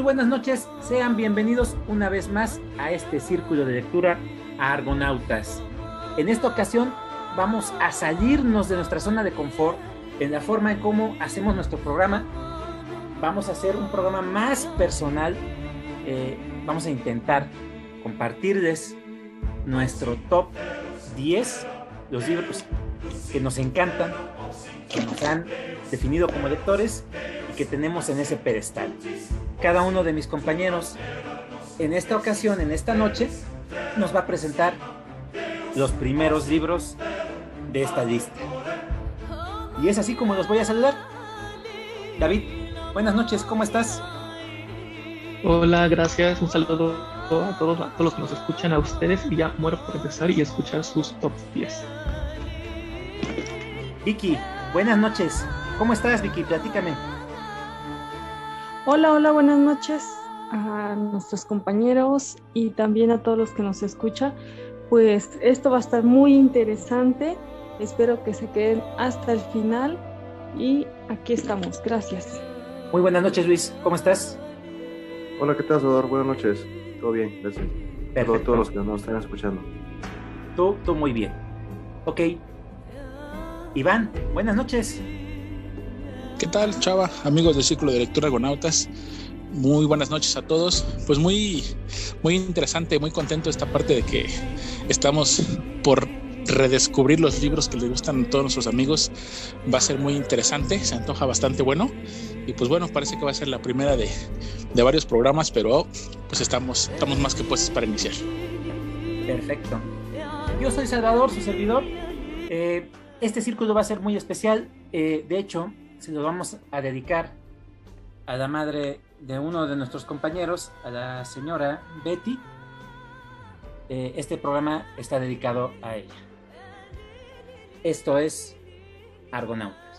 Muy buenas noches. Sean bienvenidos una vez más a este círculo de lectura Argonautas. En esta ocasión vamos a salirnos de nuestra zona de confort en la forma en cómo hacemos nuestro programa. Vamos a hacer un programa más personal. Eh, vamos a intentar compartirles nuestro top 10, los libros que nos encantan, que nos han definido como lectores que tenemos en ese pedestal. Cada uno de mis compañeros en esta ocasión, en esta noche, nos va a presentar los primeros libros de esta lista. Y es así como los voy a saludar. David, buenas noches, ¿cómo estás? Hola, gracias, un saludo a todos, a todos los que nos escuchan, a ustedes, y ya muero por empezar y escuchar sus top 10. Vicky, buenas noches, ¿cómo estás Vicky? Platícame. Hola, hola, buenas noches a nuestros compañeros y también a todos los que nos escuchan. Pues esto va a estar muy interesante. Espero que se queden hasta el final y aquí estamos. Gracias. Muy buenas noches, Luis. ¿Cómo estás? Hola, ¿qué tal, Salvador? Buenas noches. Todo bien, gracias. Perfecto. A todos los que nos están escuchando. Tú, tú muy bien. Ok. Iván, buenas noches. ¿Qué tal, Chava? Amigos del Círculo de Lectura Argonautas. Muy buenas noches a todos. Pues muy, muy interesante, muy contento esta parte de que estamos por redescubrir los libros que les gustan a todos nuestros amigos. Va a ser muy interesante, se antoja bastante bueno. Y pues bueno, parece que va a ser la primera de, de varios programas, pero pues estamos, estamos más que puestos para iniciar. Perfecto. Yo soy Salvador, su servidor. Eh, este círculo va a ser muy especial. Eh, de hecho, se lo vamos a dedicar a la madre de uno de nuestros compañeros, a la señora Betty. Eh, este programa está dedicado a ella. Esto es Argonautas.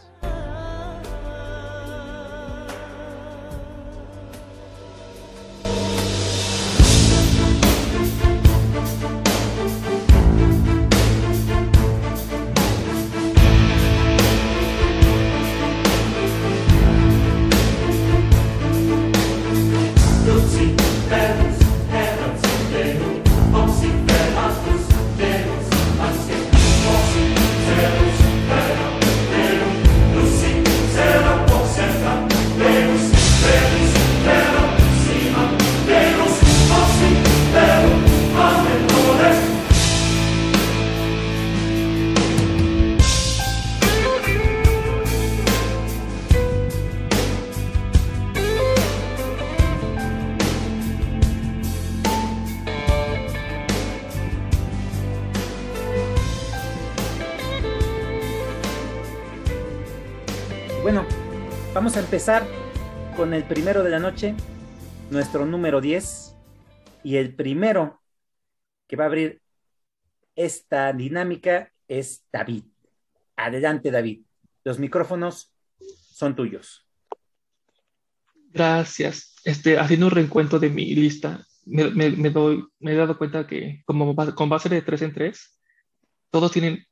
Empezar con el primero de la noche, nuestro número 10. Y el primero que va a abrir esta dinámica es David. Adelante, David. Los micrófonos son tuyos. Gracias. Este, haciendo un reencuentro de mi lista, me, me, doy, me he dado cuenta que como con base de tres en tres, todos tienen,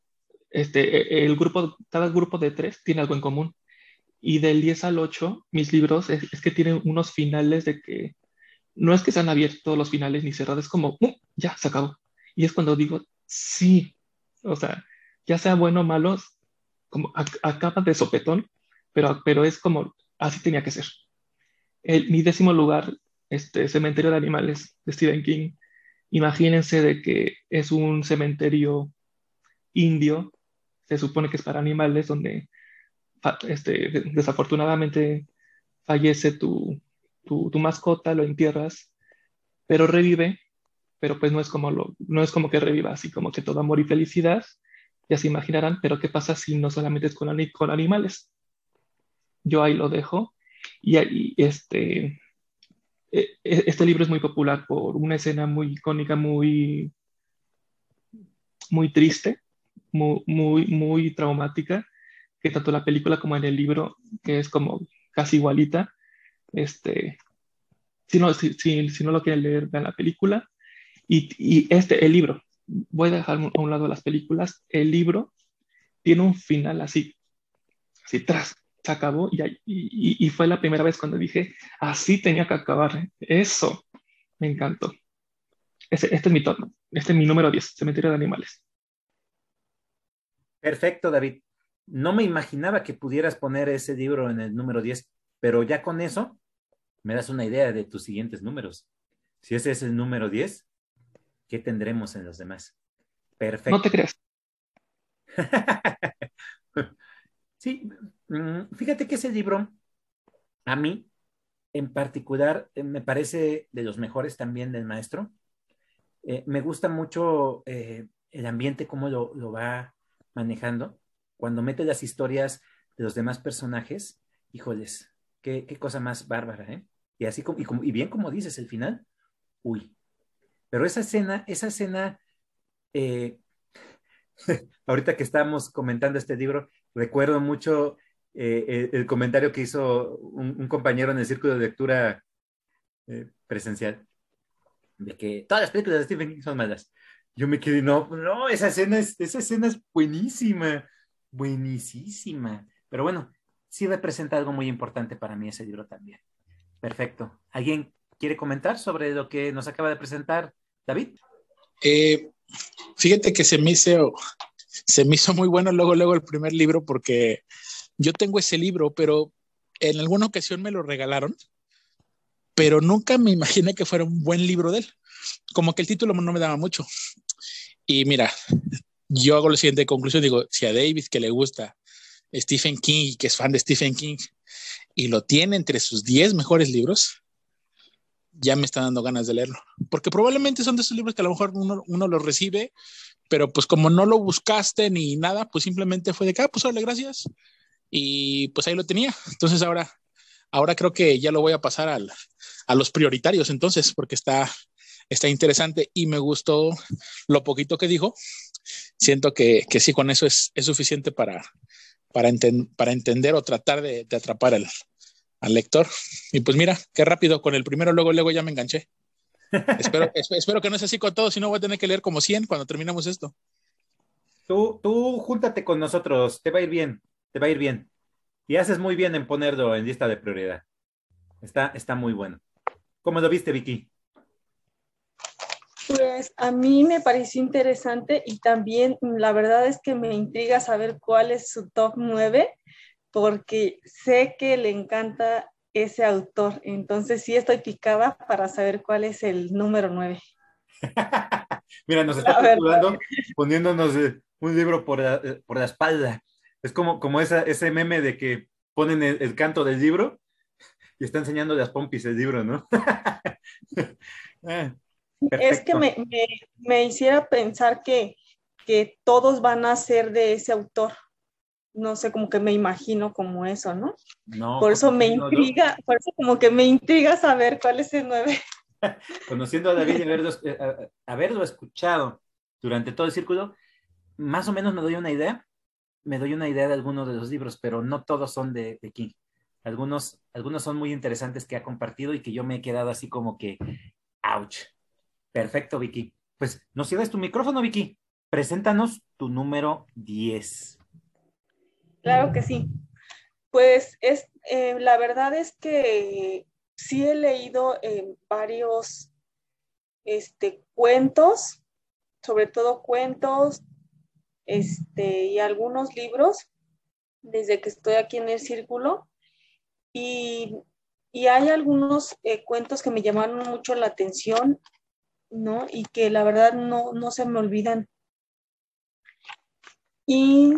este, el grupo, cada grupo de tres tiene algo en común. Y del 10 al 8, mis libros es, que tienen unos finales de que no es que sean abiertos todos los finales ni cerrados, es como, "Mm, ya, se acabó. Y es cuando digo, sí, o sea, ya sea bueno o malo, como ac- acaba de sopetón, pero, pero es como, así tenía que ser. El, mi décimo lugar, este Cementerio de Animales de Stephen King. Imagínense de que es un cementerio indio, se supone que es para animales, donde este, de- desafortunadamente fallece tu, tu, tu mascota, lo entierras, pero revive, pero pues no es como, lo, no es como que reviva así como que todo amor y felicidad, ya se imaginarán, pero ¿qué pasa si no solamente es con, con animales? Yo ahí lo dejo y, ahí, este, e- e- este libro es muy popular por una escena muy icónica, muy, muy triste, muy, muy, muy traumática, que tanto la película como en el libro, que es como casi igualita, este, si no, si, si, si no lo quieren leer, vean la película. Y, y este, el libro, voy a dejar a un lado las películas, el libro tiene un final así, Sí, tras, se acabó y, y, y, fue la primera vez cuando dije, así tenía que acabar. Eso, me encantó. Este, este es mi tono, este es mi número 10, Cementerio de Animales. Perfecto, David. No me imaginaba que pudieras poner ese libro en el número 10, pero ya con eso me das una idea de tus siguientes números. Si ese es el número 10, ¿qué tendremos en los demás? Perfecto. No te creas. sí, mm, fíjate que ese libro, a mí, en particular, eh, me parece de los mejores también del maestro. Eh, me gusta mucho eh, el ambiente, cómo lo, va manejando. Cuando mete las historias de los demás personajes, híjoles, qué, cosa más bárbara, ¿eh? Y así como, y, bien como dices, el final, uy. Pero esa escena, esa escena, ahorita que estamos comentando este libro, recuerdo mucho el, comentario que hizo un, compañero en el círculo de lectura presencial de que todas las películas de Stephen King son malas. Yo me quedé, no, no, esa escena es, esa escena es buenísima, buenísima. Pero bueno, sí representa algo muy importante para mí ese libro también. Perfecto. ¿Alguien quiere comentar sobre lo que nos acaba de presentar David? Eh, fíjate que se me hizo, se me hizo muy bueno luego, luego el primer libro porque yo tengo ese libro, pero en alguna ocasión me lo regalaron pero nunca me imaginé que fuera un buen libro de él. Como que el título no me daba mucho. Y mira, yo hago la siguiente conclusión, digo, si a David que le gusta Stephen King y que es fan de Stephen King y lo tiene entre sus 10 mejores libros, ya me está dando ganas de leerlo. Porque probablemente son de esos libros que a lo mejor uno, uno los recibe, pero pues como no lo buscaste ni nada, pues simplemente fue de acá, ah, pues órale, gracias. Y pues ahí lo tenía. Entonces ahora Ahora creo que ya lo voy a pasar al, a los prioritarios entonces, porque está, está interesante y me gustó lo poquito que dijo. Siento que, que sí, con eso es, es suficiente para, para, para, entender o tratar de, de atrapar al, al, lector. Y pues mira, qué rápido, con el primero luego, luego ya me enganché. espero, espero que no sea así con todo, si no voy a tener que leer como 100 cuando terminemos esto. Tú, tú júntate con nosotros, te va a ir bien, te va a ir bien. Y haces muy bien en ponerlo en lista de prioridad. Está, está muy bueno. ¿Cómo lo viste, Vicky? Pues a mí me pareció interesante y también la verdad es que me intriga saber cuál es su top 9 porque sé que le encanta ese autor. Entonces sí estoy picada para saber cuál es el número 9. Mira, nos está poniéndonos eh, un libro por eh, por la espalda. Es como, como esa, ese meme de que ponen el, canto del libro y está enseñando las pompis el libro, ¿no? Es que me, me, hiciera pensar que, que todos van a ser de ese autor. No sé, como que me imagino como eso, ¿no? no por eso me intriga, por eso como que me intriga saber cuál es el nueve. Conociendo a David y haberlo, haberlo escuchado durante todo el círculo, más o menos me doy una idea me doy una idea de algunos de los libros, pero no todos son de, King. Algunos, algunos son muy interesantes que ha compartido y que yo me he quedado así como que, ouch. Perfecto, Vicky. Pues nos cierres tu micrófono, Vicky. Preséntanos tu número 10. Claro que sí. Pues es, eh, la verdad es que sí he leído varios este, cuentos, sobre todo cuentos, este, y algunos libros desde que estoy aquí en el círculo. Y, hay algunos eh, cuentos que me llamaron mucho la atención, ¿no? Y que la verdad no, no se me olvidan. Y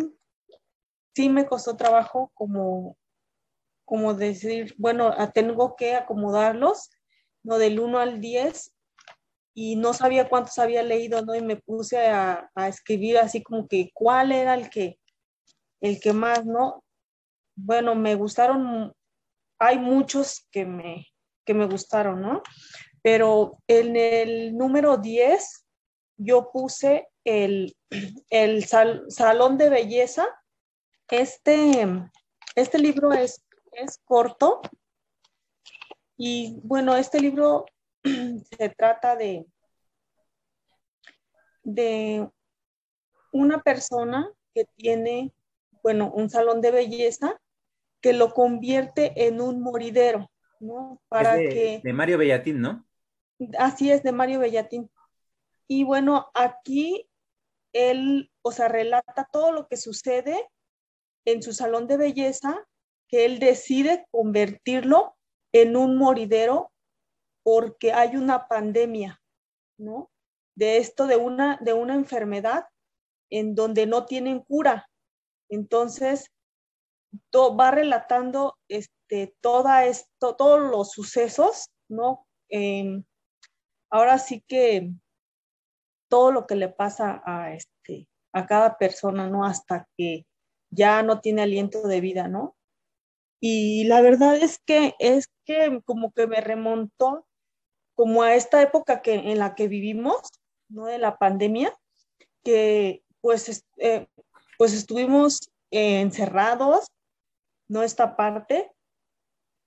sí me costó trabajo como, como decir, bueno, tengo que acomodarlos, ¿no? Del 1 al 10 y no sabía cuántos había leído, ¿no? Y me puse a, escribir así como que cuál era el que, el que más, ¿no? Bueno, me gustaron, hay muchos que me, que me gustaron, ¿no? Pero en el número 10 yo puse el, el Salón de Belleza. Este, este libro es, es corto y bueno, este libro se trata de, de una persona que tiene bueno, un salón de belleza que lo convierte en un moridero, ¿no? Para de, que... De Mario Bellatín, ¿no? Así es, de Mario Bellatín. Y bueno, aquí él, o sea, relata todo lo que sucede en su salón de belleza, que él decide convertirlo en un moridero porque hay una pandemia, ¿no? De esto, de una, de una enfermedad en donde no tienen cura. Entonces, va relatando este, toda esto, todos los sucesos, ¿no? Ahora sí que todo lo que le pasa a, este, a cada persona, ¿no? Hasta que ya no tiene aliento de vida, ¿no? Y la verdad es que es que como que me remontó como a esta época que, en la que vivimos, ¿no? De la pandemia, que pues, eh, pues estuvimos encerrados, ¿no? Esta parte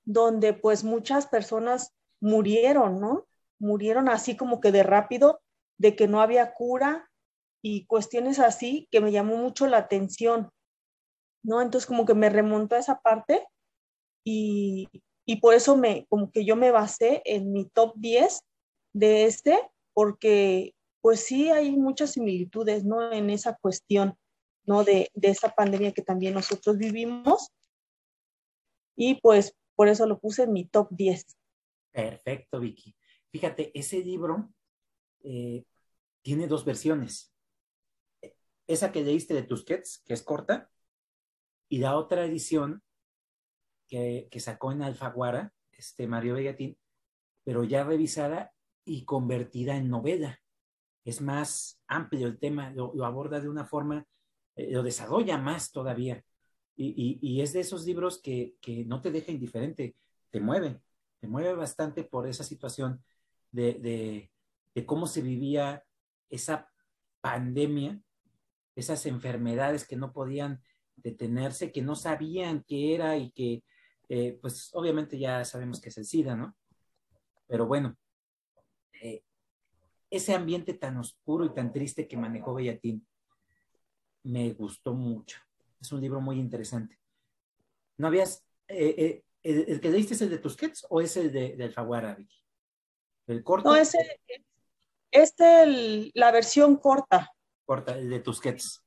donde pues muchas personas murieron, ¿no? Murieron así como que de rápido, de que no había cura y cuestiones así que me llamó mucho la atención, ¿no? Entonces como que me remontó a esa parte y, y por eso me, como que yo me basé en mi top 10 de este, porque pues sí hay muchas similitudes, ¿no? En esa cuestión, ¿no? De, de esa pandemia que también nosotros vivimos. Y pues por eso lo puse en mi top 10. Perfecto, Vicky. Fíjate, ese libro eh, tiene dos versiones. Esa que leíste de Tusquets, que es corta, y la otra edición que, sacó en Alfaguara, este Mario Begatín, pero ya revisada y convertida en novela. Es más amplio el tema, lo, aborda de una forma, eh, lo desarrolla más todavía. Y, es de esos libros que, no te deja indiferente, te mueve, te mueve bastante por esa situación de, de cómo se vivía esa pandemia, esas enfermedades que no podían detenerse, que no sabían qué era y que eh, pues obviamente ya sabemos que es el SIDA, ¿no? Pero bueno, eh, ese ambiente tan oscuro y tan triste que manejó Bellatín me gustó mucho. Es un libro muy interesante. ¿No habías, eh, el, que leíste es el de Tusquets o es el de, Alfaguara, Vicky? ¿El corto? No, ese, este, la versión corta. Corta, el de Tusquets.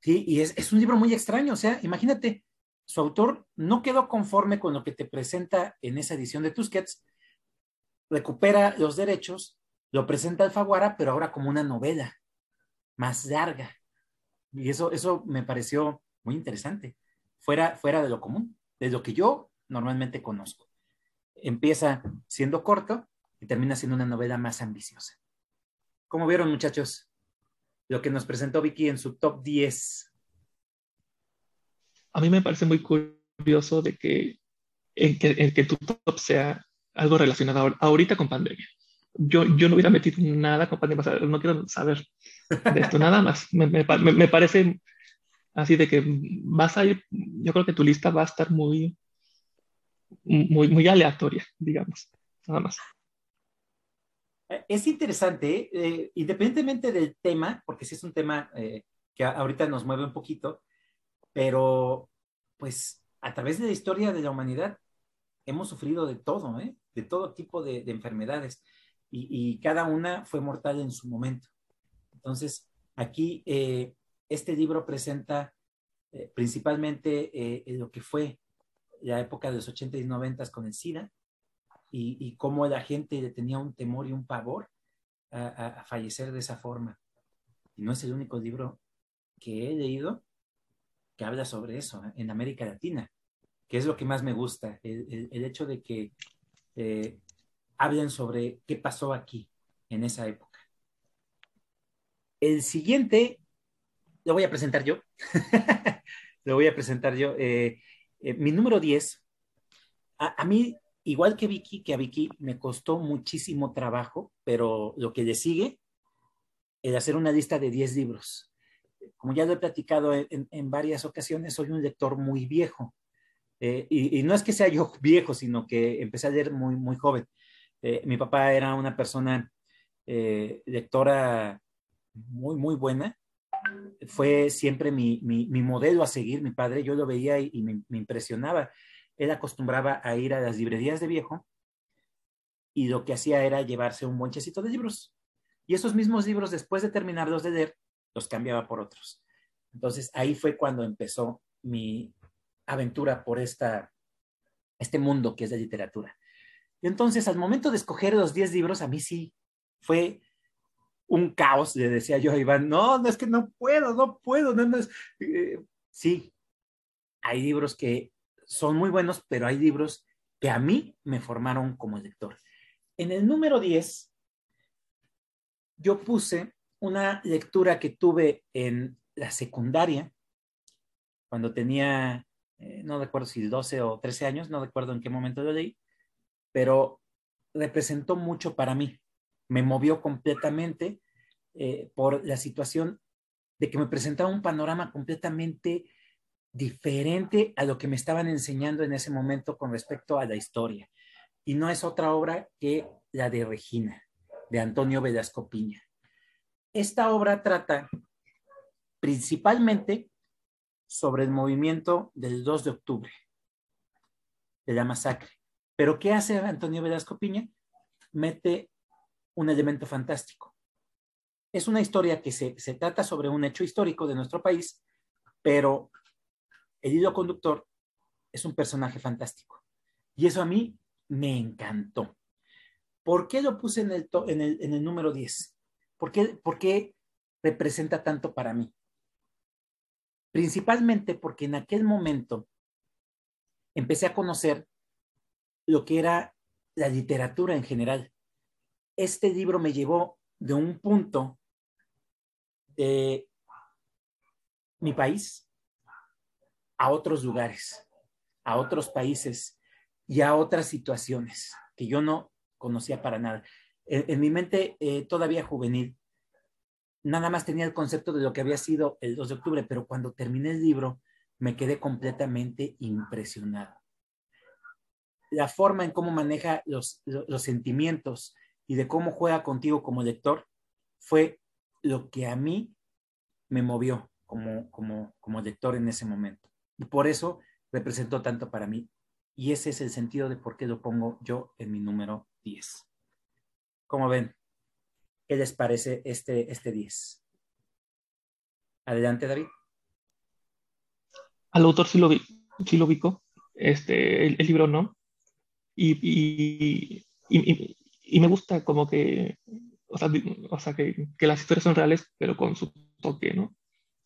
Sí, y es, es un libro muy extraño, o sea, imagínate, su autor no quedó conforme con lo que te presenta en esa edición de Tusquets, recupera los derechos, lo presenta Alfaguara, pero ahora como una novela más larga. Y eso, eso me pareció muy interesante, fuera, fuera de lo común, de lo que yo normalmente conozco. Empieza siendo corto y termina siendo una novela más ambiciosa. ¿Cómo vieron, muchachos? Lo que nos presentó Vicky en su top 10 a mí me parece muy curioso de que en que, tu top sea algo relacionado ahorita con pandemia. Yo, yo no hubiera metido nada con pandemia, no quiero saber de esto, nada más. Me, me, me, parece así de que vas a ir, yo creo que tu lista va a estar muy, muy, muy aleatoria, digamos, nada más. Es interesante, eh, independientemente del tema, porque sí es un tema eh, que ahorita nos mueve un poquito, pero pues a través de la historia de la humanidad hemos sufrido de todo, ¿eh? de todo tipo de, enfermedades y, cada una fue mortal en su momento. Entonces, aquí eh, este libro presenta principalmente lo que fue la época de los 80 y 90 con el SIDA y, cómo la gente tenía un temor y un pavor a fallecer de esa forma. Y no es el único libro que he leído que habla sobre eso ¿eh? en América Latina, que es lo que más me gusta, el, hecho de que eh, hablen sobre qué pasó aquí en esa época. El siguiente lo voy a presentar yo. lo voy a presentar yo. Eh, mi número 10, a, mí, igual que Vicky, que a Vicky me costó muchísimo trabajo, pero lo que le sigue, es hacer una lista de 10 libros como ya lo he platicado en, varias ocasiones, soy un lector muy viejo. Eh, y, no es que sea yo viejo, sino que empecé a leer muy, muy joven. Eh, mi papá era una persona eh, lectora muy, muy buena fue siempre mi, modelo a seguir, mi padre, yo lo veía y, me, me, impresionaba. Él acostumbraba a ir a las librerías de viejo y lo que hacía era llevarse un bonchecito de libros. Y esos mismos libros, después de terminarlos de leer, los cambiaba por otros. Entonces ahí fue cuando empezó mi aventura por esta, este mundo que es la literatura. Y entonces al momento de escoger los 10 libros, a mí sí fue un caos, le decía yo a Iván, no, no es que no puedo, no puedo, no, es, eh, sí, hay libros que son muy buenos, pero hay libros que a mí me formaron como lector. En el número 10, yo puse una lectura que tuve en la secundaria, cuando tenía, eh, no recuerdo si 12 o 13 años, no recuerdo en qué momento lo leí, pero representó mucho para mí. Me movió completamente eh, por la situación de que me presentaba un panorama completamente diferente a lo que me estaban enseñando en ese momento con respecto a la historia. Y no es otra obra que la de Regina, de Antonio Velasco Piña. Esta obra trata principalmente sobre el movimiento del 2 de octubre, de la masacre. Pero ¿qué hace Antonio Velasco Piña? Mete un elemento fantástico. Es una historia que se, se trata sobre un hecho histórico de nuestro país, pero el hilo conductor es un personaje fantástico. Y eso a mí me encantó. ¿Por qué lo puse en el, en el, en el número 10? ¿Por qué, ¿Por qué representa tanto para mí? Principalmente porque en aquel momento empecé a conocer lo que era la literatura en general. Este libro me llevó de un punto de mi país a otros lugares, a otros países y a otras situaciones que yo no conocía para nada. En, mi mente eh, todavía juvenil, nada más tenía el concepto de lo que había sido el 2 de octubre, pero cuando terminé el libro me quedé completamente impresionado. La forma en cómo maneja los, los sentimientos y de cómo juega contigo como lector fue lo que a mí me movió como, como, como lector en ese momento. Y por eso representó tanto para mí. Y ese es el sentido de por qué lo pongo yo en mi número 10. ¿Cómo ven? ¿Qué les parece este, este 10? Adelante, David. Al autor sí lo, vi, sí lo ubico, este, el, libro no. Y, y, y, y, me gusta como que, o sea, o sea que, que, las historias son reales, pero con su toque, ¿no?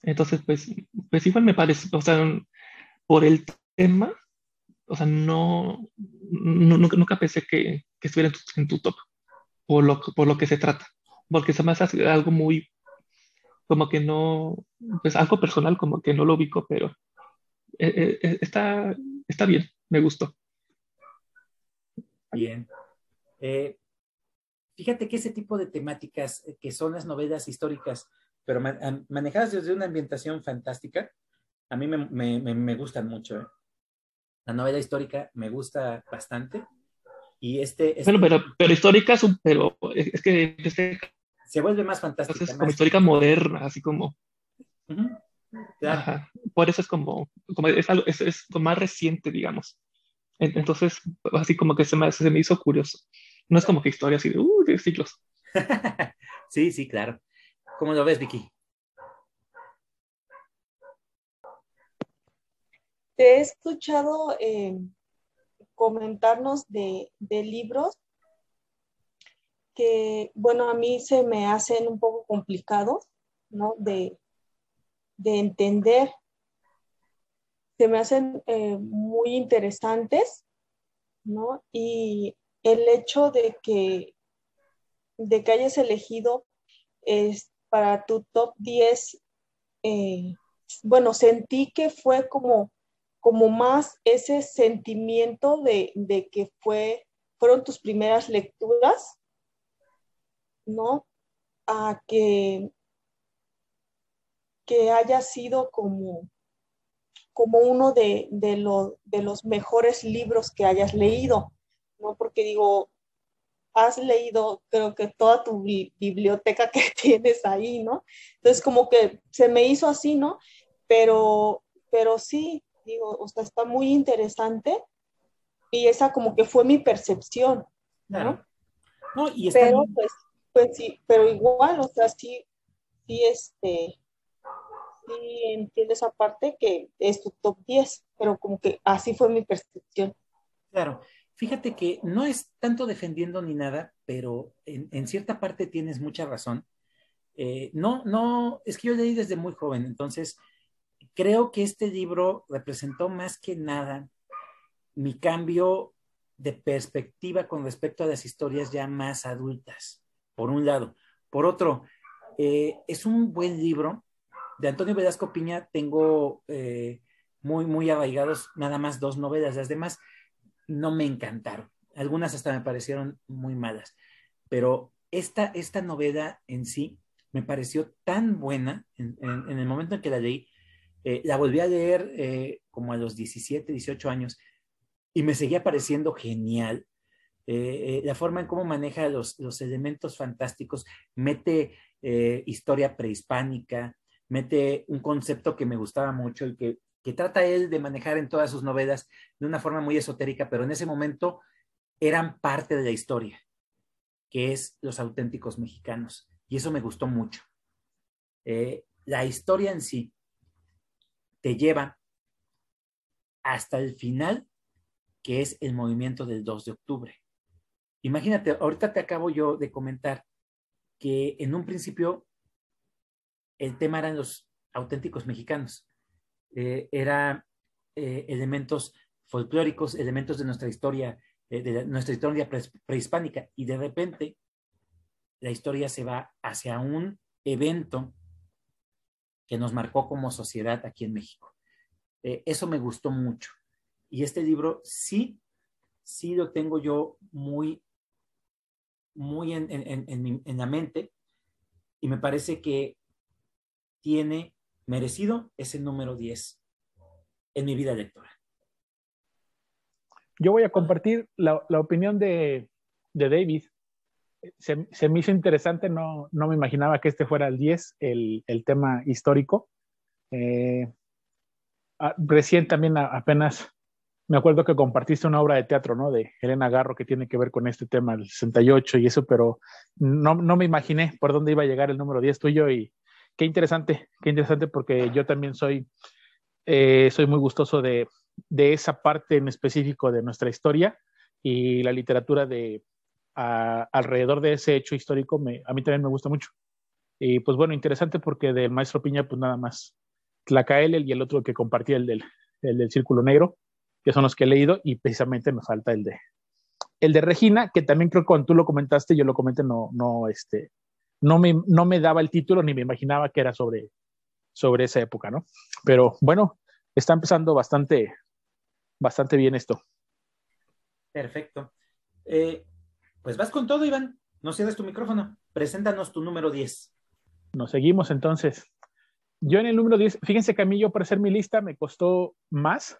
Entonces, pues, pues igual me parece, o sea, por el tema, o sea, no, nunca, pensé que, que estuviera en tu, top, por lo, por lo que se trata, porque se me hace algo muy, como que no, pues algo personal, como que no lo ubico, pero eh, eh, eh, está, está bien, me gustó. Bien. Fíjate que ese tipo de temáticas que son las novelas históricas, pero manejadas desde una ambientación fantástica, a mí me, me, me gustan mucho. ¿eh? La novela histórica me gusta bastante. Y este, este... Bueno, pero, pero histórica, pero es que este... se vuelve más fantástica. Es como histórica moderna, así como... Por eso es como, como es, algo, es, es más reciente, digamos. Entonces, así como que se me, se me hizo curioso. No es como que historia así de, uh, de siglos. sí, sí, claro. ¿Cómo lo ves, Vicky? Te he escuchado eh, comentarnos de, libros que, bueno, a mí se me hacen un poco complicados, ¿no? De, entender. Se me hacen eh, muy interesantes, ¿no? Y el hecho de que, de que hayas elegido es, para tu top 10, eh, bueno, sentí que fue como como más ese sentimiento de, que fue, fueron tus primeras lecturas, ¿no? A que, que haya sido como, como uno de, de, los mejores libros que hayas leído, ¿no? Porque digo, has leído, creo que toda tu biblioteca que tienes ahí, ¿no? Entonces, como que se me hizo así, ¿no? Pero, pero sí, digo, o sea, está muy interesante y esa como que fue mi percepción, ¿no? No, y pero pues, pues sí, pero igual, o sea, sí, sí, este, sí entiendo esa parte que es tu top 10, pero como que así fue mi percepción. Claro, fíjate que no es tanto defendiendo ni nada, pero en, cierta parte tienes mucha razón. Eh, no, no, es que yo leí desde muy joven, entonces creo que este libro representó más que nada mi cambio de perspectiva con respecto a las historias ya más adultas, por un lado. Por otro, eh, es un buen libro. De Antonio Velasco Piña tengo eh, muy, muy arraigados nada más dos novelas. Las demás no me encantaron. Algunas hasta me parecieron muy malas. Pero esta, esta novela en sí me pareció tan buena en, el momento en que la leí. Eh, la volví a leer como a los 17, 18 años y me seguía pareciendo genial. Eh, eh, la forma en cómo maneja los, elementos fantásticos, mete eh, historia prehispánica, mete un concepto que me gustaba mucho y que, que, trata él de manejar en todas sus novelas de una forma muy esotérica, pero en ese momento eran parte de la historia, que es los auténticos mexicanos. Y eso me gustó mucho. la historia en sí te lleva hasta el final que es el movimiento del 2 de octubre. Imagínate, ahorita te acabo yo de comentar que en un principio el tema eran los auténticos mexicanos. Eh, era eh, elementos folclóricos, elementos de nuestra historia, eh, de nuestra historia prehispánica, y de repente la historia se va hacia un evento que nos marcó como sociedad aquí en México. eso me gustó mucho. Y este libro sí, sí lo tengo yo muy, muy en, la mente y me parece que tiene merecido ese número 10 en mi vida lectora. Yo voy a compartir la, opinión de, David. Se, me hizo interesante, no, no, me imaginaba que este fuera el 10, el, tema histórico. Eh, ah, recién también apenas me acuerdo que compartiste una obra de teatro, ¿no? De Elena Garro que tiene que ver con este tema del 68 y eso, pero no, no me imaginé por dónde iba a llegar el número 10 tuyo y qué interesante, qué interesante porque yo también soy, eh, soy muy gustoso de, de, esa parte en específico de nuestra historia y la literatura de alrededor de ese hecho histórico me, a mí también me gusta mucho. Y pues bueno, interesante porque del maestro Piña pues nada más Tlacael y el otro que compartía el del, el del Círculo Negro que son los que he leído, y precisamente me falta el de, el de Regina, que también creo que cuando tú lo comentaste, yo lo comenté, no, no, este, no me, no me daba el título ni me imaginaba que era sobre, sobre esa época, ¿no? Pero bueno, está empezando bastante, bastante bien esto. Perfecto. Eh, pues vas con todo, Iván. No cierres tu micrófono. Preséntanos tu número 10. Nos seguimos entonces. Yo en el número 10, fíjense que a mí yo para hacer mi lista me costó más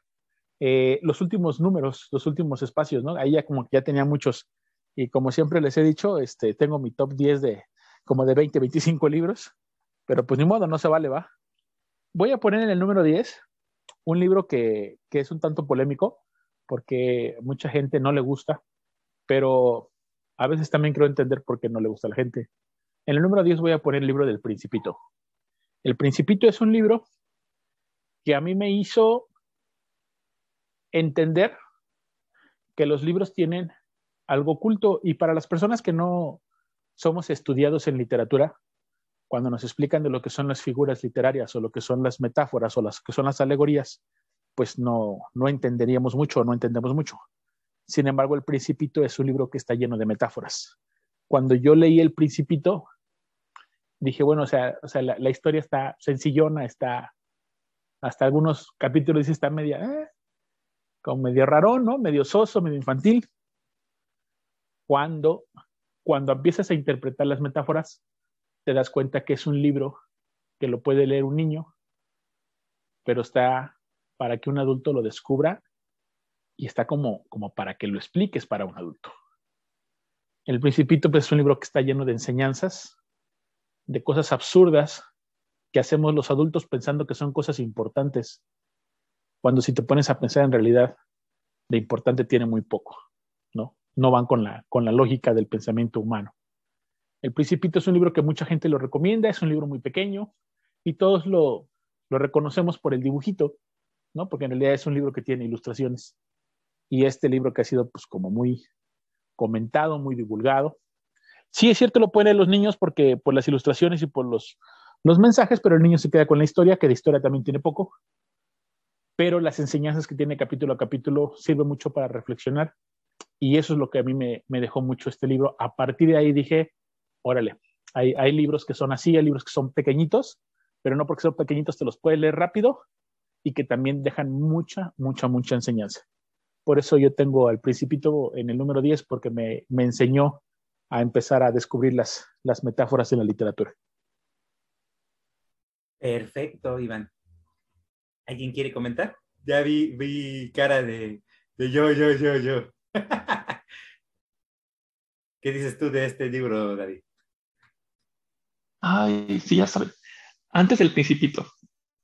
eh, los últimos números, los últimos espacios, ¿no? Ahí ya como que ya tenía muchos. Y como siempre les he dicho, este, tengo mi top 10 de como de 20, 25 libros, pero pues ni modo, no se vale, va. Voy a poner en el número 10 un libro que, que es un tanto polémico, porque mucha gente no le gusta, pero a veces también quiero entender por qué no le gusta a la gente. En el número 10 voy a poner el libro del Principito. El Principito es un libro que a mí me hizo entender que los libros tienen algo oculto y para las personas que no somos estudiados en literatura, cuando nos explican de lo que son las figuras literarias o lo que son las metáforas o las que son las alegorías, pues no, no entenderíamos mucho, no entendemos mucho. Sin embargo, El Principito es un libro que está lleno de metáforas. Cuando yo leí El Principito, dije, bueno, o sea, o sea la, historia está sencillona, está, hasta algunos capítulos dice está media, eh, como medio raro, ¿no? Medio soso, medio infantil. Cuando, cuando empiezas a interpretar las metáforas, te das cuenta que es un libro que lo puede leer un niño, pero está para que un adulto lo descubra y está como, como para que lo expliques para un adulto. El Principito pues, es un libro que está lleno de enseñanzas, de cosas absurdas que hacemos los adultos pensando que son cosas importantes, cuando si te pones a pensar en realidad, de importante tiene muy poco, ¿no? Van con la, con la lógica del pensamiento humano. El Principito es un libro que mucha gente lo recomienda, es un libro muy pequeño y todos lo, lo reconocemos por el dibujito, ¿no? Porque en realidad es un libro que tiene ilustraciones. Y este libro que ha sido pues como muy comentado, muy divulgado. Sí, es cierto, lo pueden leer los niños porque por las ilustraciones y por los, los mensajes, pero el niño se queda con la historia, que de historia también tiene poco. Pero las enseñanzas que tiene capítulo a capítulo sirven mucho para reflexionar. Y eso es lo que a mí me, me dejó mucho este libro. A partir de ahí dije, órale, hay, hay libros que son así, hay libros que son pequeñitos, pero no porque son pequeñitos te los puedes leer rápido y que también dejan mucha, mucha, mucha enseñanza. Por eso yo tengo al principito en el número 10 porque me, me enseñó a empezar a descubrir las, las metáforas en la literatura. Perfecto, Iván. ¿Alguien quiere comentar? Ya vi, vi cara de, de yo, yo, yo, yo. ¿Qué dices tú de este libro, David? Ay, sí, ya sabes. Antes del Principito,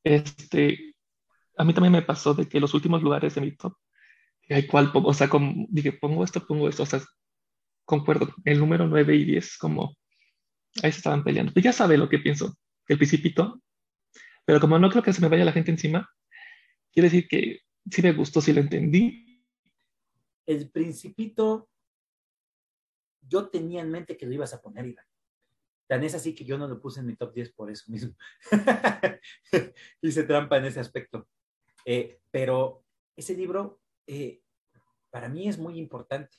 este, a mí también me pasó de que los últimos lugares de mi top, hay cuál pongo, o sea, como, dije, pongo esto, pongo esto, o sea, concuerdo, el número 9 y 10, como, ahí se estaban peleando. Pues ya sabe lo que pienso, el Principito, pero como no creo que se me vaya la gente encima, quiere decir que sí me gustó, sí lo entendí. El Principito, yo tenía en mente que lo ibas a poner, Iván. Tan es así que yo no lo puse en mi top 10 por eso mismo. Hice trampa en ese aspecto. Eh, pero ese libro eh, para mí es muy importante.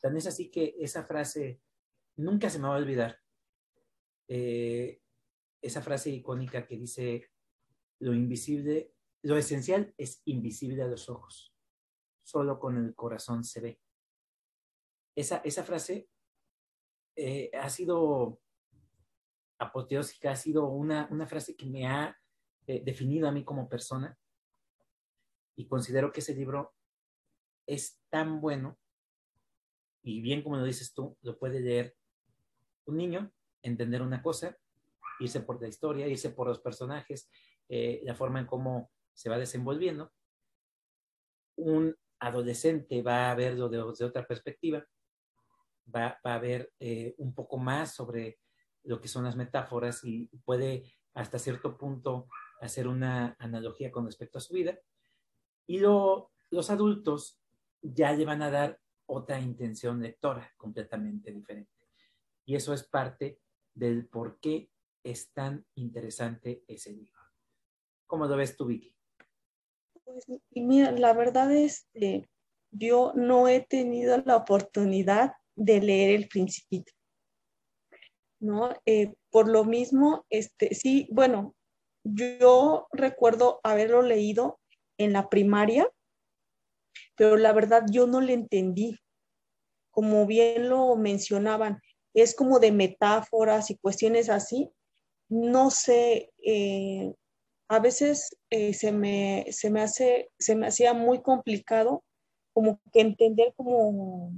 Tan es así que esa frase nunca se me va a olvidar. Eh, esa frase icónica que dice, lo invisible, lo esencial es invisible a los ojos, solo con el corazón se ve. Esa, esa frase ha sido apoteósica ha sido una, una frase que me ha eh, definido a mí como persona y considero que ese libro es tan bueno y bien como lo dices tú, lo puede leer un niño, entender una cosa, irse por la historia, irse por los personajes, eh, la forma en cómo se va desenvolviendo. Un adolescente va a verlo de, de otra perspectiva, va, va a ver eh, un poco más sobre lo que son las metáforas y puede hasta cierto punto hacer una analogía con respecto a su vida. Y los adultos ya le van a dar otra intención lectora completamente diferente. Y eso es parte del por qué es tan interesante ese libro. ¿Cómo lo ves tú, Vicky? Pues, y mira, la verdad es que yo no he tenido la oportunidad de leer El Principito. ¿no? Eh, por lo mismo, este, sí, bueno, yo recuerdo haberlo leído en la primaria, pero la verdad yo no le entendí. Como bien lo mencionaban, es como de metáforas y cuestiones así. No sé, eh, a veces eh, se, me, se, me hace, se me hacía muy complicado como que entender como,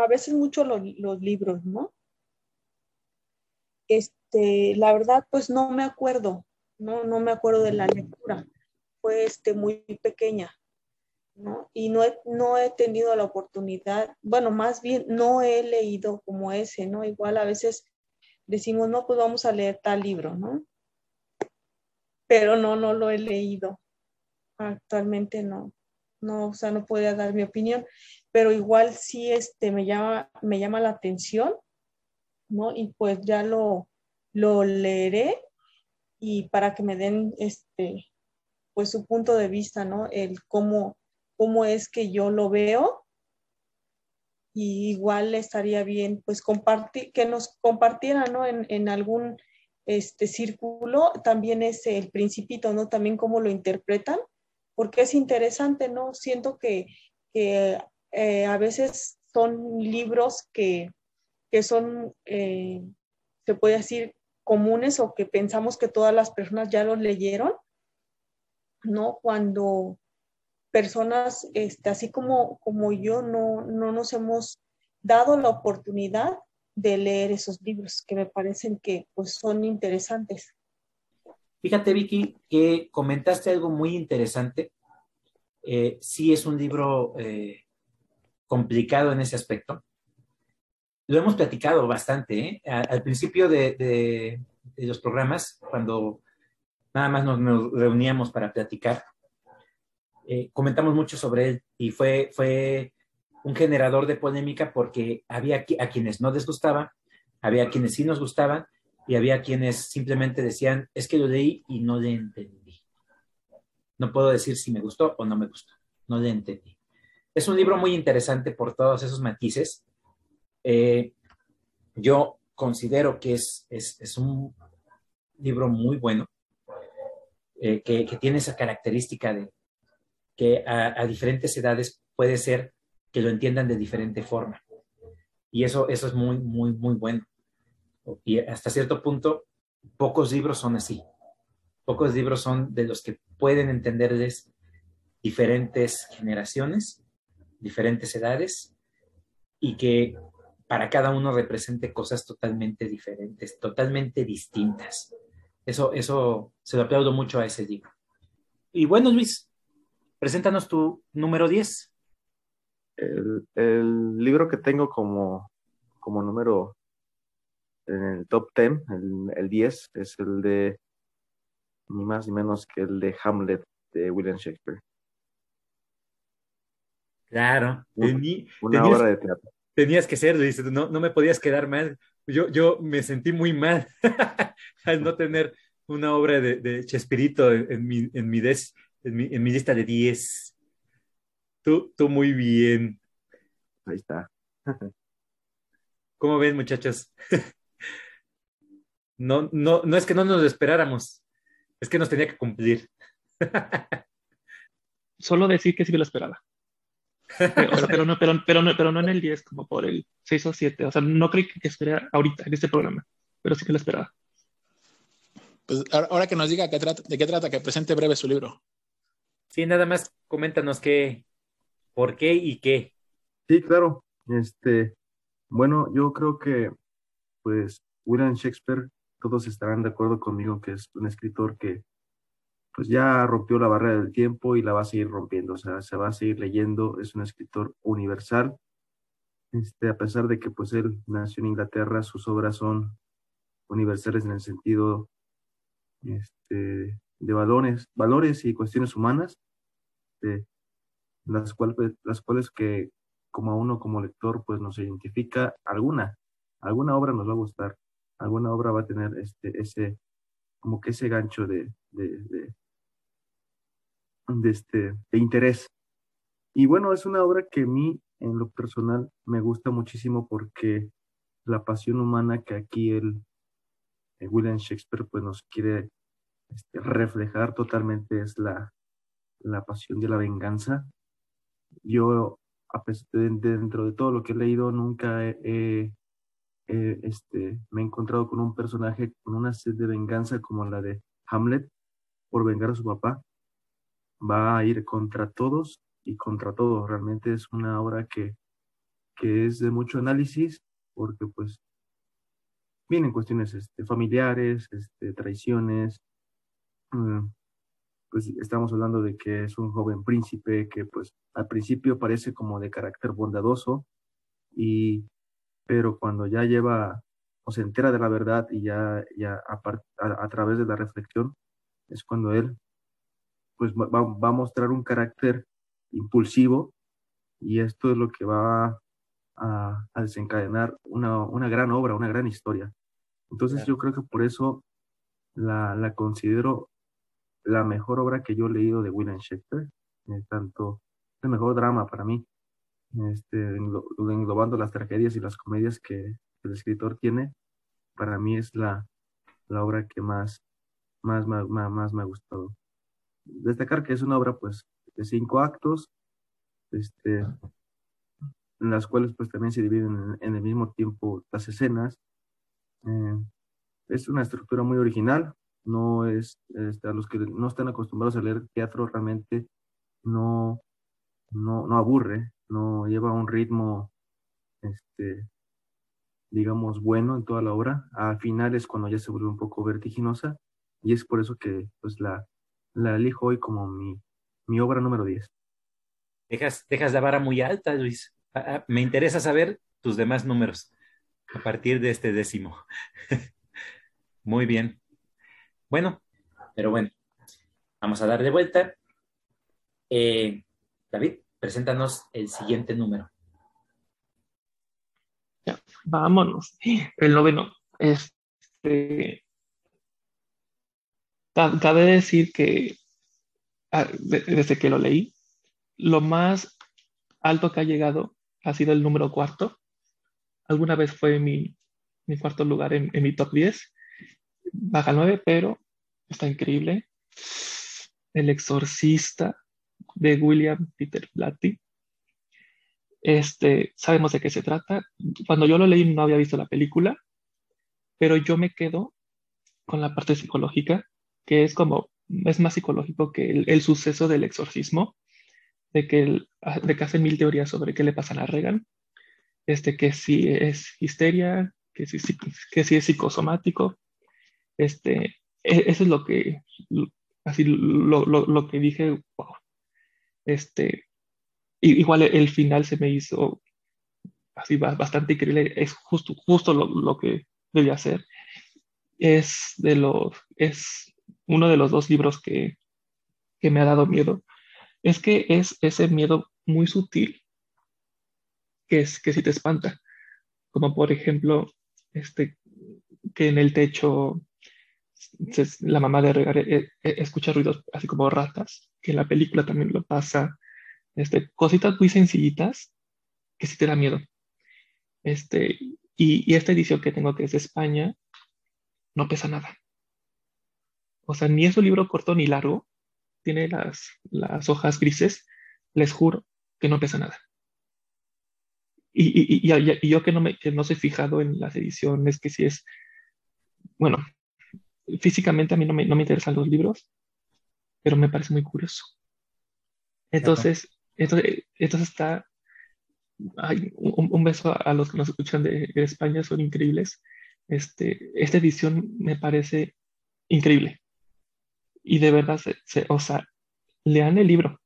a veces mucho los libros, ¿no? Este, la verdad, pues no me acuerdo, no, no me acuerdo de la lectura. Fue este, muy pequeña, ¿no? Y no he, no he tenido la oportunidad, bueno, más bien no he leído como ese, ¿no? Igual a veces decimos, no, pues vamos a leer tal libro, ¿no? Pero no, no lo he leído. Actualmente no, no, o sea, no podía dar mi opinión, pero igual sí este, me, llama, me llama la atención ¿no? Y pues ya lo, lo leeré y para que me den este, pues su punto de vista, ¿no? El cómo, cómo es que yo lo veo. Y igual estaría bien, pues compartir, que nos compartieran, ¿no? En, en algún este círculo, también es el principito, ¿no? También cómo lo interpretan, porque es interesante, ¿no? Siento que, que eh, a veces son libros que, que son, eh, se puede decir, comunes o que pensamos que todas las personas ya los leyeron, ¿no? Cuando personas, este, así como, como yo, no, no nos hemos dado la oportunidad de leer esos libros que me parecen que pues, son interesantes. Fíjate, Vicky, que comentaste algo muy interesante. Eh, sí es un libro eh, complicado en ese aspecto. Lo hemos platicado bastante. ¿eh? Al, principio de, los programas, cuando nada más nos, reuníamos para platicar, comentamos mucho sobre él y fue, fue un generador de polémica porque había a quienes no les gustaba, había a quienes sí nos gustaban y había quienes simplemente decían, es que lo leí y no le entendí. No puedo decir si me gustó o no me gustó, no le entendí. Es un libro muy interesante por todos esos matices. Eh, yo considero que es, es, un libro muy bueno, eh, que, tiene esa característica de que a, diferentes edades puede ser que lo entiendan de diferente forma. Y eso, eso es muy, muy, muy bueno. Y hasta cierto punto, pocos libros son así. Pocos libros son de los que pueden entenderles diferentes generaciones, diferentes edades, y que para cada uno represente cosas totalmente diferentes, totalmente distintas. Eso, eso se lo aplaudo mucho a ese libro. Y bueno, Luis, preséntanos tu número 10. El, libro que tengo como, como número en el top 10, el, el 10, es el de ni más ni menos que el de Hamlet de William Shakespeare. Claro, una, obra de teatro. Tenías que ser, no, no me podías quedar mal. Yo, yo me sentí muy mal al no tener una obra de, de Chespirito en, mi, en, mi des, en, mi, en mi lista de 10. Tú, tú muy bien. Ahí está. ¿Cómo ven, muchachos? No, no, no es que no nos esperáramos, es que nos tenía que cumplir. Solo decir que sí me lo esperaba. Pero, no, pero, pero, no, pero no en el 10, como por el 6 o 7. O sea, no creí que esperara ahorita en este programa, pero sí que lo esperaba. Pues ahora que nos diga qué trata, de qué trata, que presente breve su libro. Sí, nada más coméntanos qué, por qué y qué. Sí, claro. Este, bueno, yo creo que, pues, William Shakespeare todos estarán de acuerdo conmigo que es un escritor que pues ya rompió la barrera del tiempo y la va a seguir rompiendo, o sea, se va a seguir leyendo, es un escritor universal, este, a pesar de que pues él nació en Inglaterra, sus obras son universales en el sentido este, de valores, valores y cuestiones humanas, de las, cuales, las cuales que como a uno como lector pues nos identifica alguna, alguna obra nos va a gustar alguna obra va a tener este, ese, como que ese gancho de, de, de, este, de interés. Y bueno, es una obra que a mí, en lo personal, me gusta muchísimo porque la pasión humana que aquí el, William Shakespeare pues nos quiere este, reflejar totalmente es la, la pasión de la venganza. Yo, de, dentro de todo lo que he leído, nunca he, este, me he encontrado con un personaje con una sed de venganza como la de Hamlet por vengar a su papá. Va a ir contra todos y contra todos. Realmente es una obra que, que es de mucho análisis porque pues vienen cuestiones este, familiares, este, traiciones. Mm, pues estamos hablando de que es un joven príncipe que pues al principio parece como de carácter bondadoso y pero cuando ya lleva o se entera de la verdad y ya, ya a, través de la reflexión, es cuando él pues va, a mostrar un carácter impulsivo y esto es lo que va a, desencadenar una, una, gran obra, una gran historia. Entonces yo creo que por eso la, la, considero la mejor obra que yo he leído de William Shakespeare, eh, tanto el mejor drama para mí, este, englobando las tragedias y las comedias que el escritor tiene, para mí es la, la obra que más, más, más, más, me ha gustado. Destacar que es una obra pues de cinco actos, este, en las cuales pues también se dividen en, el mismo tiempo las escenas. Eh, es una estructura muy original, no es, este, a los que no están acostumbrados a leer teatro realmente no, no, no aburre, no lleva un ritmo este, digamos, bueno en toda la obra. A finales, cuando ya se vuelve un poco vertiginosa, y es por eso que pues la, la elijo hoy como mi, mi obra número 10. Dejas, dejas la vara muy alta, Luis. Ah, ah, me interesa saber tus demás números a partir de este décimo. muy bien. Bueno, pero bueno, vamos a dar de vuelta. Eh, David, preséntanos el siguiente número. Ya, vámonos. El noveno. Este, cabe decir que desde que lo leí, lo más alto que ha llegado ha sido el número cuarto. Alguna vez fue mi, mi cuarto lugar en, mi top 10. Baja 9, pero está increíble. El exorcista de William Peter Blatty. Este, sabemos de qué se trata. Cuando yo lo leí no había visto la película, pero yo me quedo con la parte psicológica, que es como, es más psicológico que el, suceso del exorcismo, de que, de que hacen mil teorías sobre qué le pasa a Regan, este, que si es histeria, que si, que si es psicosomático, este, e, eso es lo que, así, lo, lo, lo que dije, wow, este, igual el final se me hizo así bastante increíble, es justo, justo lo, lo que debía hacer. Es, de los, es uno de los dos libros que, que me ha dado miedo. Es que es ese miedo muy sutil que es que si te espanta. Como por ejemplo, este, que en el techo la mamá de Regar eh, eh, escucha ruidos así como ratas, que en la película también lo pasa, este, cositas muy sencillitas que sí te da miedo. Este, y, esta edición que tengo que es de España, no pesa nada. O sea, ni es un libro corto ni largo, tiene las, las hojas grises, les juro que no pesa nada. Y, y, yo que no, me, que no fijado en las ediciones, que si es, bueno, físicamente a mí no me, no me interesan los libros, pero me parece muy curioso. Entonces, entonces, está, un, beso a, los que nos escuchan de, España, son increíbles. Este, esta edición me parece increíble. Y de verdad, se, o sea, lean el libro,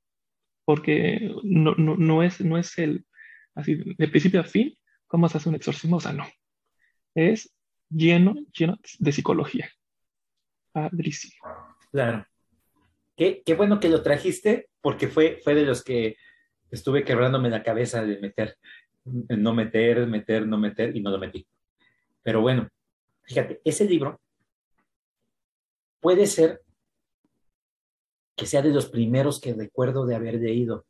porque no, no, no, es, no es el, así, de principio a fin, cómo se hace un exorcismo, o sea, no. Es lleno, lleno de psicología. Padrísimo. Claro. Qué, qué bueno que lo trajiste, porque fue, fue de los que estuve quebrándome la cabeza de meter, no meter, meter, no meter, y no lo metí. Pero bueno, fíjate, ese libro puede ser que sea de los primeros que recuerdo de haber leído.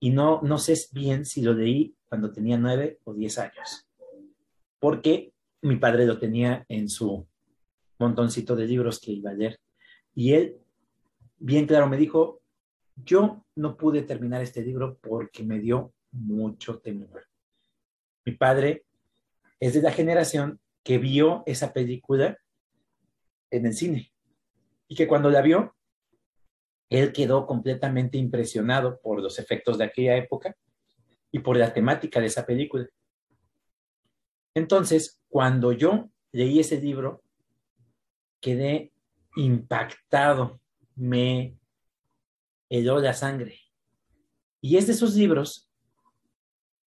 Y no, no sé bien si lo leí cuando tenía nueve o diez años, porque mi padre lo tenía en su montoncito de libros que iba a leer. Y él, bien claro, me dijo, yo no pude terminar este libro porque me dio mucho temor. Mi padre es de la generación que vio esa película en el cine y que cuando la vio, él quedó completamente impresionado por los efectos de aquella época y por la temática de esa película. Entonces, cuando yo leí ese libro, quedé impactado, me heló la sangre. Y es de esos libros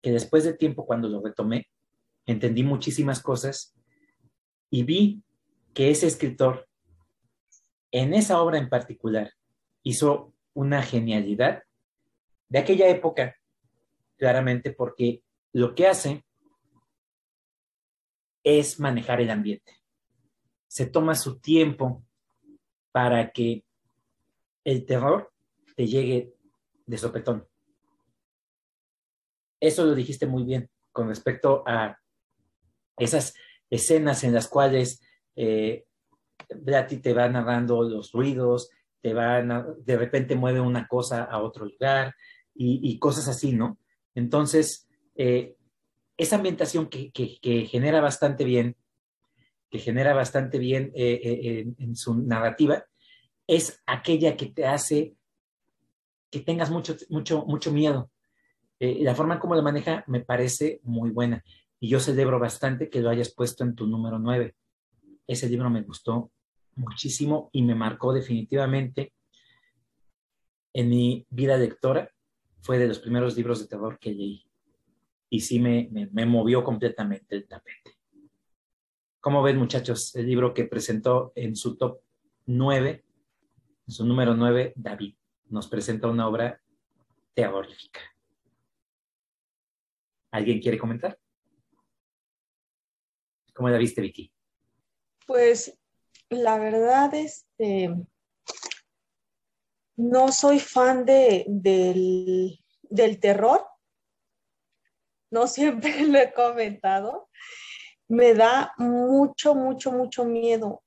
que después de tiempo, cuando lo retomé, entendí muchísimas cosas y vi que ese escritor, en esa obra en particular, hizo una genialidad de aquella época, claramente porque lo que hace es manejar el ambiente se toma su tiempo para que el terror te llegue de sopetón. Eso lo dijiste muy bien con respecto a esas escenas en las cuales eh, te va narrando los ruidos, te va de repente mueve una cosa a otro lugar y, cosas así, ¿no? Entonces, eh, esa ambientación que, genera bastante bien que genera bastante bien eh, eh, en, su narrativa, es aquella que te hace que tengas mucho, mucho, mucho miedo. la forma en cómo lo maneja me parece muy buena. Y yo celebro bastante que lo hayas puesto en tu número 9. Ese libro me gustó muchísimo y me marcó definitivamente en mi vida lectora. Fue de los primeros libros de terror que leí. Y sí me, me, movió completamente el tapete. ¿Cómo ven, muchachos, el libro que presentó en su top 9, en su número 9, David? Nos presenta una obra terrorífica. ¿Alguien quiere comentar? ¿Cómo la viste, Vicky? Pues la verdad, este, no soy fan de, del, terror. No siempre lo he comentado. Me da mucho, mucho, mucho miedo.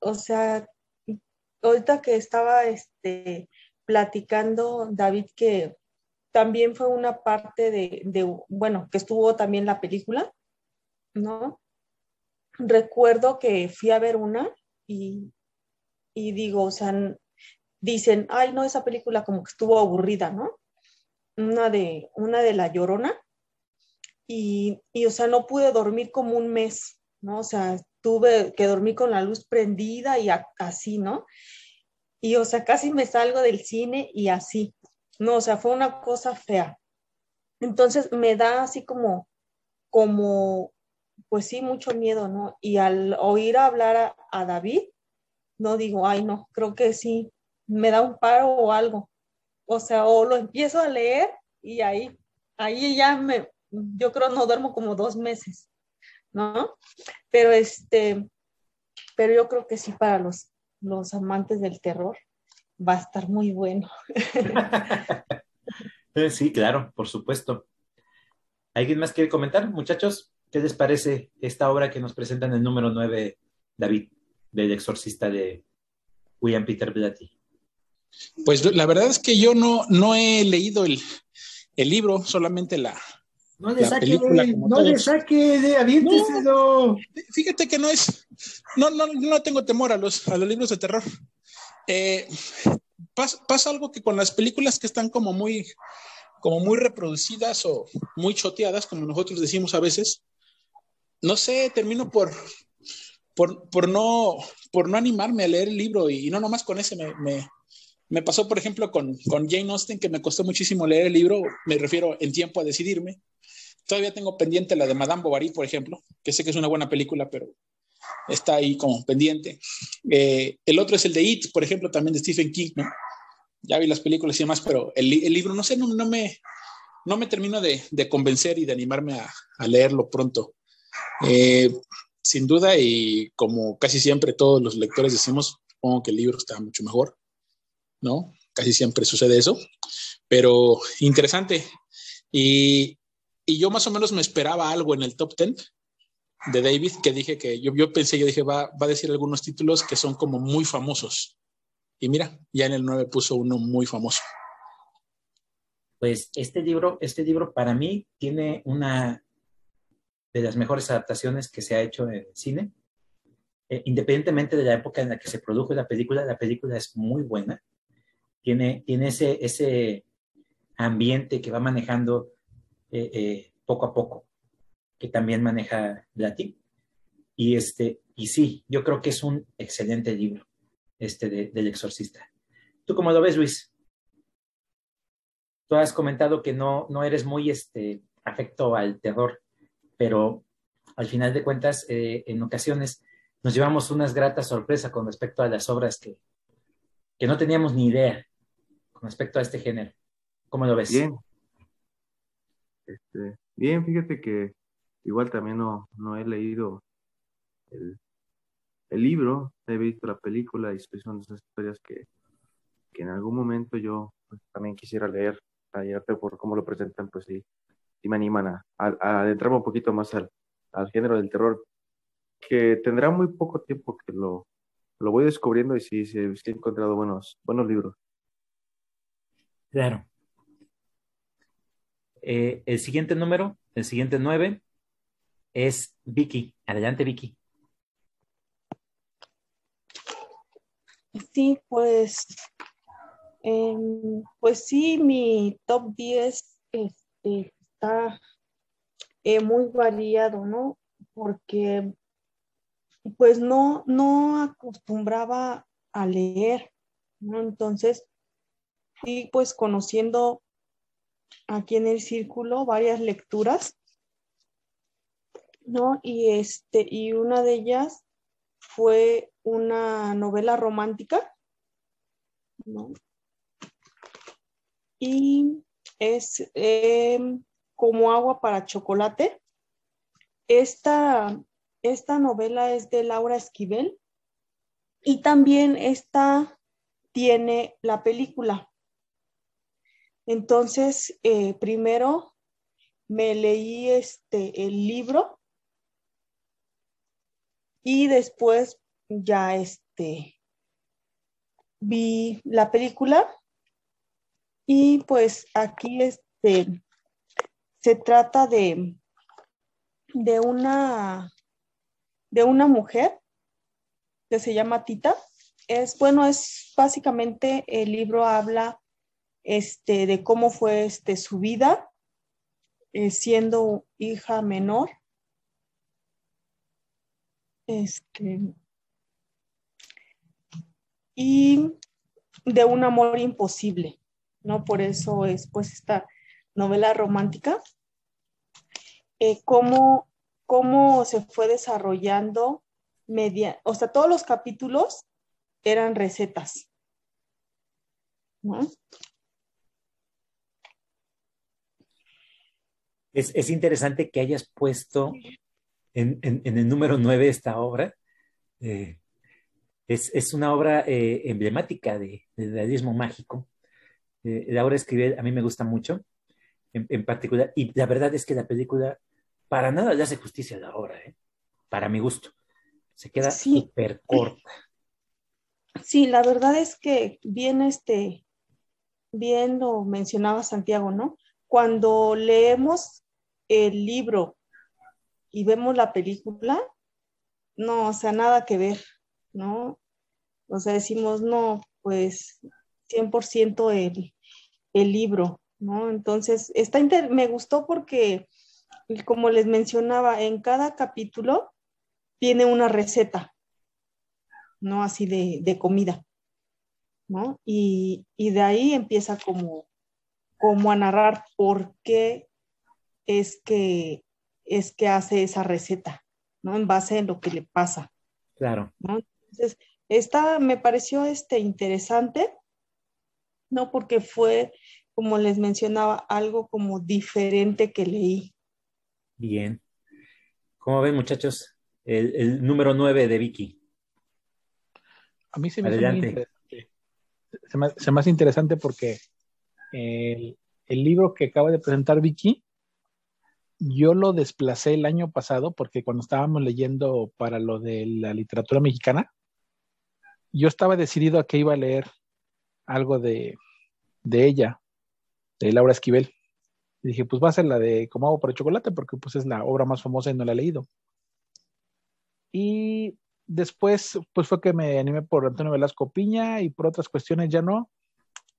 O sea, ahorita que estaba este, platicando, David, que también fue una parte de, de, bueno, que estuvo también la película, ¿no? Recuerdo que fui a ver una y, y digo, o sea, dicen, ay, no, esa película como que estuvo aburrida, ¿no? Una de, una de La Llorona. Y, y, o sea, no pude dormir como un mes, ¿no? O sea, tuve que dormir con la luz prendida y así, ¿no? Y, o sea, casi me salgo del cine y así. No, o sea, fue una cosa fea. Entonces me da así como, como, pues sí, mucho miedo, ¿no? Y al oír hablar a, David, no digo, ay, no, creo que sí, me da un paro o algo. O sea, o lo empiezo a leer y ahí, ahí ya me, yo creo no duermo como dos meses, ¿no? Pero este, pero yo creo que sí para los, los amantes del terror va a estar muy bueno. Eh, sí, claro, por supuesto. ¿Alguien más quiere comentar, muchachos? ¿Qué les parece esta obra que nos presenta en el número 9, David, del exorcista de William Peter Blatty? Pues la verdad es que yo no, no he leído el, libro, solamente la, no le saque, no le saque de aviénteselo. fíjate que no es, no, no, no tengo temor a los, a los libros de terror. Eh, pasa, algo que con las películas que están como muy, como muy reproducidas o muy choteadas, como nosotros decimos a veces, no sé, termino por, no, animarme a leer el libro y, no nomás con ese me, pasó, por ejemplo, con, Jane Austen, que me costó muchísimo leer el libro, me refiero en tiempo a decidirme. Todavía tengo pendiente la de Madame Bovary, por ejemplo, que sé que es una buena película, pero está ahí como pendiente. Eh, el otro es el de It, por ejemplo, también de Stephen King. Ya vi las películas y demás, pero el, libro, no sé, no, me, no me termino de, convencer y de animarme a, leerlo pronto. Eh, sin duda, y como casi siempre todos los lectores decimos, supongo que el libro está mucho mejor, ¿no? Casi siempre sucede eso, pero interesante. Y, y yo más o menos me esperaba algo en el top 10, de David que dije que yo, yo pensé, yo dije, va, va a decir algunos títulos que son como muy famosos. Y mira, ya en el 9 puso uno muy famoso. Pues este libro, este libro para mí tiene una de las mejores adaptaciones que se ha hecho en cine. Eh, independientemente de la época en la que se produjo la película, la película es muy buena. Tiene, tiene ese, ese ambiente que va manejando eh, eh, poco a poco que también maneja Latin. Y, este, y sí, yo creo que es un excelente libro este del exorcista. ¿Tú cómo lo ves, Luis? Tú has comentado que no, no eres muy este, afecto al terror, pero al final de cuentas, eh, en ocasiones nos llevamos unas gratas sorpresas con respecto a las obras que, que no teníamos ni idea con respecto a este género. ¿Cómo lo ves? Bien. Este, bien, fíjate que Igual también no, no he leído el, libro, he visto la película y son esas historias que, en algún momento yo pues, también quisiera leer, ayer por cómo lo presentan, pues sí, sí me animan a, adentrarme un poquito más al, género del terror, que tendrá muy poco tiempo que lo, lo voy descubriendo y sí, sí, he encontrado buenos, buenos libros. Claro. Eh, el siguiente número, el siguiente nueve, es Vicky. Adelante, Vicky. Sí, pues, em, pues sí, mi top 10 eh, está eh, muy variado, ¿no? Porque pues no, no acostumbraba a leer, ¿no? Entonces, y pues conociendo aquí en el círculo varias lecturas, ¿no? Y este, y una de ellas fue una novela romántica, ¿no? Y es em, como agua para chocolate. Esta, esta novela es de Laura Esquivel y también esta tiene la película. Entonces, eh, primero me leí este, el libro y después ya este, vi la película y pues aquí este, se trata de, de, una, de una mujer que se llama Tita. Es bueno, es básicamente el libro habla este, de cómo fue este, su vida eh, siendo hija menor. Este, y de un amor imposible. ¿no? Por eso es pues esta novela romántica, eh, cómo, se fue desarrollando media, o sea, todos los capítulos eran recetas. Es, interesante que hayas puesto en, el número 9 esta obra. Eh, es, una obra eh, emblemática de, realismo mágico eh, Laura Escribir a mí me gusta mucho, en, particular, y la verdad es que la película para nada le hace justicia a la obra, ¿eh? para mi gusto. Se queda súper corta. Sí, la verdad es que bien, este, bien lo mencionaba Santiago, ¿no? Cuando leemos el libro y vemos la película, no, o sea, nada que ver, ¿no? O sea, decimos, no, pues 100% el, el libro, ¿no? Entonces, está me gustó porque, como les mencionaba, en cada capítulo tiene una receta, ¿no? Así de, comida, ¿no? Y, de ahí empieza como, como a narrar por qué es que, es que hace esa receta, ¿no? En base en lo que le pasa. Claro. Entonces, esta me pareció este, interesante no porque fue, como les mencionaba, algo como diferente que leí. Bien. ¿Cómo ven, muchachos? El, número 9 de Vicky. A mí se me hace muy interesante. Se me, hace interesante porque el, el libro que acaba de presentar Vicky, yo lo desplacé el año pasado porque cuando estábamos leyendo para lo de la literatura mexicana, yo estaba decidido a que iba a leer algo de, ella, de Laura Esquivel. Y dije, pues va a ser la de Como hago por el chocolate, porque pues es la obra más famosa y no la he leído. Y después, pues fue que me animé por Antonio Velasco Piña y por otras cuestiones ya no.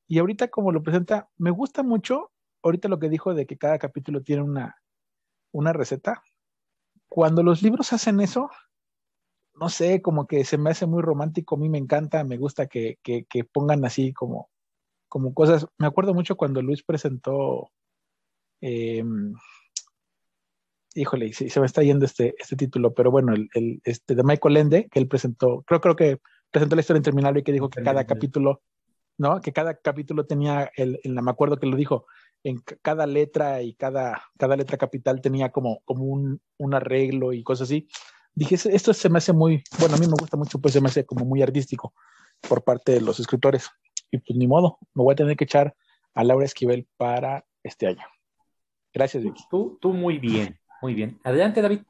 Y ahorita como lo presenta, me gusta mucho, ahorita lo que dijo de que cada capítulo tiene una, una receta. Cuando los libros hacen eso, no sé, como que se me hace muy romántico, a mí me encanta, me gusta que, pongan así como, como cosas. Me acuerdo mucho cuando Luis presentó, em, híjole, se me está yendo este, este título, pero bueno, el, este de Michael Ende, que él presentó, creo, creo que presentó la historia interminable y que dijo que cada capítulo, ¿no? Que cada capítulo tenía, el, me acuerdo que lo dijo, en cada letra y cada, cada letra capital tenía como, como un, un arreglo y cosas así dije, esto se me hace muy, bueno, a mí me gusta mucho, pues se me hace como muy artístico por parte de los escritores. Y pues ni modo, me voy a tener que echar a Laura Esquivel para este año. Gracias, Vicky. Tú, tú muy bien, muy bien. Adelante, David.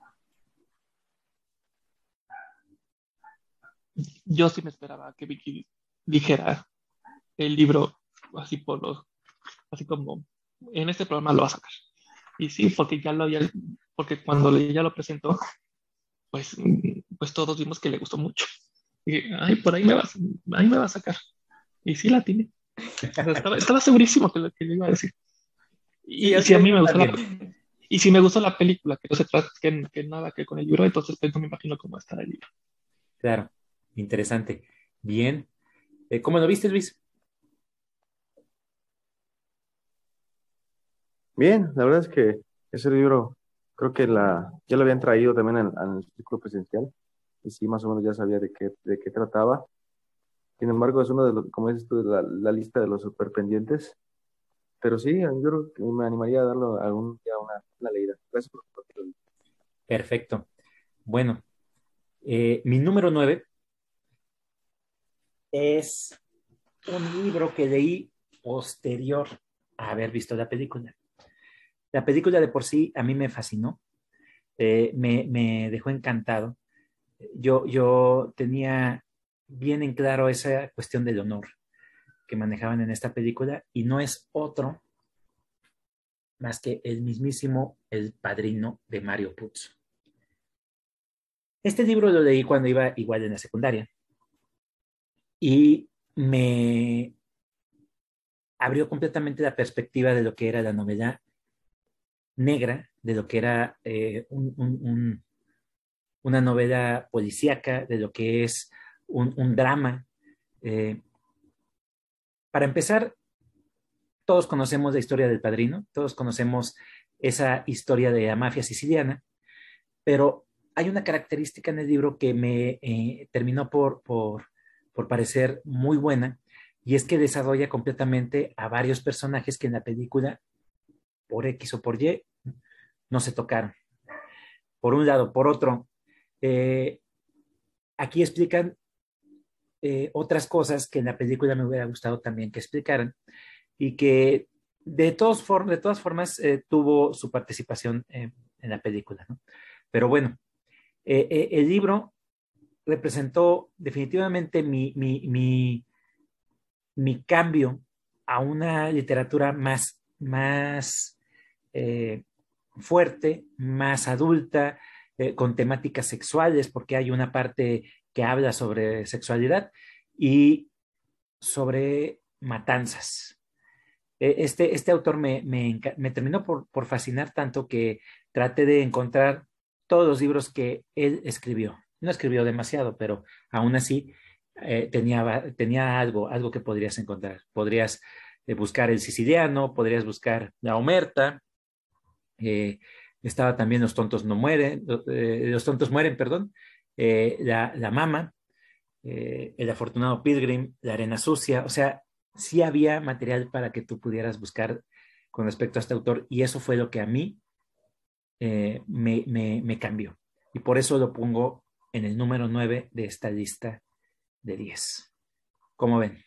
Yo sí me esperaba que Vicky dijera el libro así por los, así como en este programa lo va a sacar. Y sí, porque ya lo, ya, porque cuando ya lo presentó, pues, pues todos vimos que le gustó mucho. Y, ay, por ahí me va, ahí me va a sacar. Y sí la tiene. estaba, segurísimo que lo que le iba a decir. Y, si a mí me gustó la, y si me gustó la película, que no se trata que, que nada que con el libro, entonces pues, no me imagino cómo está el libro. Claro, interesante. Bien. Eh, ¿Cómo lo viste, Luis? Bien, la verdad es que ese libro creo que la, ya lo habían traído también al, círculo presencial y sí, más o menos ya sabía de qué, de qué trataba. Sin embargo, es uno de los, como dices tú, la, lista de los super pendientes. Pero sí, yo creo que me animaría a darlo algún día una, una leída. Gracias por compartirlo. Perfecto. Bueno, eh, mi número nueve es un libro que leí posterior a haber visto la película. La película de por sí a mí me fascinó, eh, me, dejó encantado. Yo, yo tenía bien en claro esa cuestión del honor que manejaban en esta película y no es otro más que el mismísimo El Padrino de Mario Puzo. Este libro lo leí cuando iba igual en la secundaria y me abrió completamente la perspectiva de lo que era la novela negra, de lo que era eh, una novela policíaca, de lo que es un, drama. Eh, para empezar, todos conocemos la historia del padrino, todos conocemos esa historia de la mafia siciliana, pero hay una característica en el libro que me eh, terminó por, por, parecer muy buena, y es que desarrolla completamente a varios personajes que en la película por X o por Y, no se tocaron. Por un lado, por otro, eh, aquí explican eh, otras cosas que en la película me hubiera gustado también que explicaran y que de, todos de todas formas eh, tuvo su participación en la película. Pero bueno, el libro representó definitivamente mi, mi, mi, cambio a una literatura más, más eh, fuerte, más adulta, eh, con temáticas sexuales, porque hay una parte que habla sobre sexualidad y sobre matanzas. E, este, este autor me, terminó por, por, fascinar tanto que traté de encontrar todos los libros que él escribió. No escribió demasiado, pero aún así eh, tenía, tenía algo, algo que podrías encontrar. Podrías buscar el siciliano, podrías buscar la omerta, eh, estaba también Los tontos no mueren, eh, Los tontos mueren, perdón, eh, la, la, Mama, El afortunado Pilgrim, La arena sucia, o sea, sí había material para que tú pudieras buscar con respecto a este autor y eso fue lo que a mí me, me, me cambió. Y por eso lo pongo en el número 9 de esta lista de 10. ¿Cómo ven?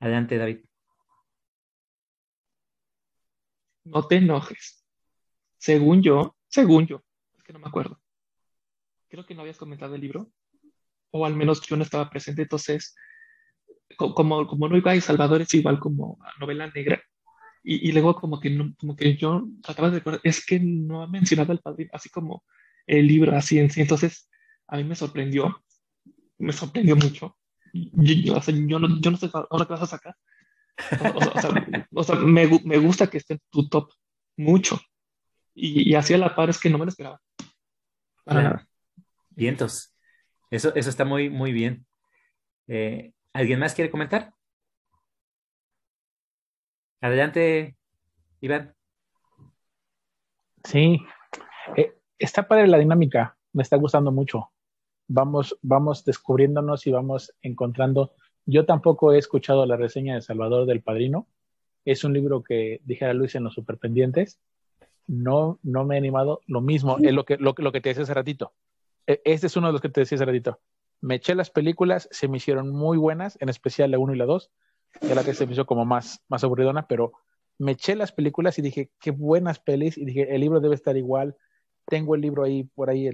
Adelante, David. no te enojes. Según yo, según yo, es que no me acuerdo. Creo que no habías comentado el libro, o al menos yo no estaba presente, entonces, como, como no iba a Salvador es igual como novela negra, y, luego como que, no, como que yo trataba de recordar, es que no ha mencionado al padrino, así como el libro así en sí, entonces a mí me sorprendió, me sorprendió mucho. Yo, yo, no, yo no sé ahora qué vas a sacar, o, sea, me, me, gusta que esté en tu top mucho. Y, y así a la par es que no me lo esperaba. Vientos. Eso, eso está muy, muy bien. Eh, ¿Alguien más quiere comentar? Adelante, Iván. Sí, eh, está padre la dinámica, me está gustando mucho. Vamos, vamos descubriéndonos y vamos encontrando yo tampoco he escuchado la reseña de Salvador del Padrino. Es un libro que dijera Luis en los superpendientes. No, no me he animado. Lo mismo, es lo que, lo, que te decía hace ratito. E, este es uno de los que te decía hace. Me eché las películas, se me hicieron muy buenas, en especial la 1 y la 2. Ya la que se me hizo como más, más aburridona, pero me eché las películas y dije, qué buenas pelis. Y dije, el libro debe estar igual. Tengo el libro ahí, por ahí,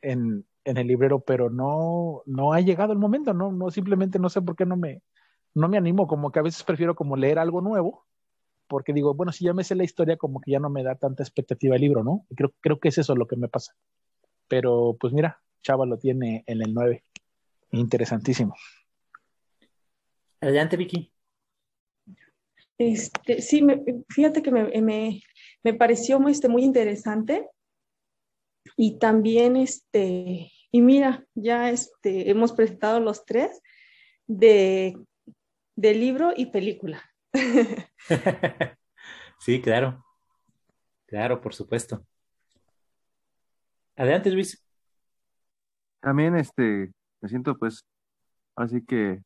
en, en el librero, pero no, no ha llegado el momento, no, no, simplemente no sé por qué no me, no me animo, como que a veces prefiero como leer algo nuevo, porque digo, bueno, si ya me sé la historia, como que ya no me da tanta expectativa el libro, ¿no? creo, creo que es eso lo que me pasa. Pero pues mira, Chava lo tiene en el 9. Interesantísimo. Adelante, Vicky. Este, sí, fíjate que me, me, pareció este, muy interesante y también, este, y mira, ya este, hemos presentado los tres de, de libro y película. sí, claro. Claro, por supuesto. Adelante, Luis. También este, me siento pues, así que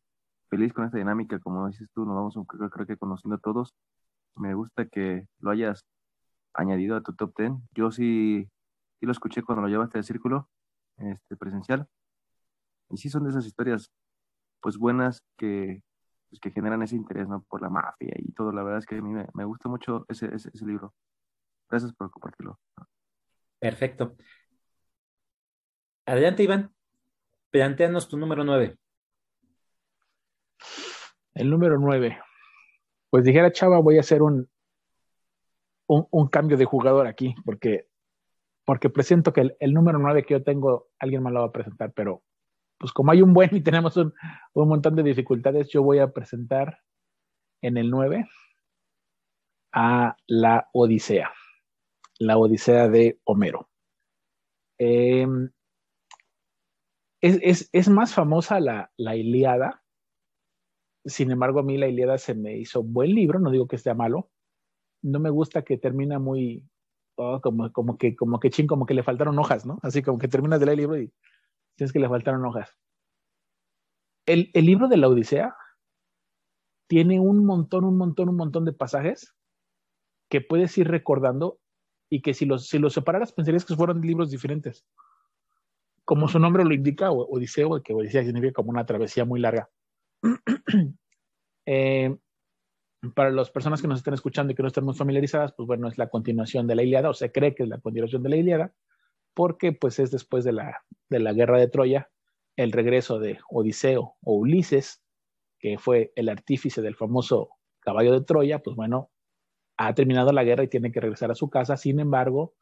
feliz con esta dinámica, como dices tú, nos vamos creo, creo que conociendo a todos. Me gusta que lo hayas añadido a tu top ten. Yo sí, sí lo escuché cuando lo llevaste al círculo este, presencial. Y sí son de esas historias pues buenas que, pues, que generan ese interés ¿no? por la mafia y todo. La verdad es que a mí me, gusta mucho ese, ese, libro. Gracias por compartirlo. Perfecto. Adelante, Iván. Planteanos tu número nueve. El número nueve. Pues dijera Chava, voy a hacer un, un, cambio de jugador aquí, porque, porque presento que el, número nueve que yo tengo, alguien más lo va a presentar, pero pues como hay un buen y tenemos un, un montón de dificultades, yo voy a presentar en el nueve a la Odisea, la Odisea de Homero. Em, es, más famosa la, la Ilíada sin embargo, a mí la Ilíada se me hizo buen libro, no digo que sea malo. No me gusta que termina muy, oh, como, que, como que ching, como que le faltaron hojas, ¿no? Así como que terminas de leer el libro y tienes que le faltaron hojas. El, el libro de la Odisea tiene un montón, un montón, un montón de pasajes que puedes ir recordando y que si los, si los separaras pensarías que fueron libros diferentes. Como su nombre lo indica, Odiseo, que Odisea significa como una travesía muy larga. Eh, para las personas que nos estén escuchando y que no estén muy familiarizadas, pues bueno, es la continuación de la Iliada, o se cree que es la continuación de la Iliada, porque pues es después de la, de la guerra de Troya, el regreso de Odiseo o Ulises, que fue el artífice del famoso caballo de Troya, pues bueno, ha terminado la guerra y tiene que regresar a su casa, sin embargo,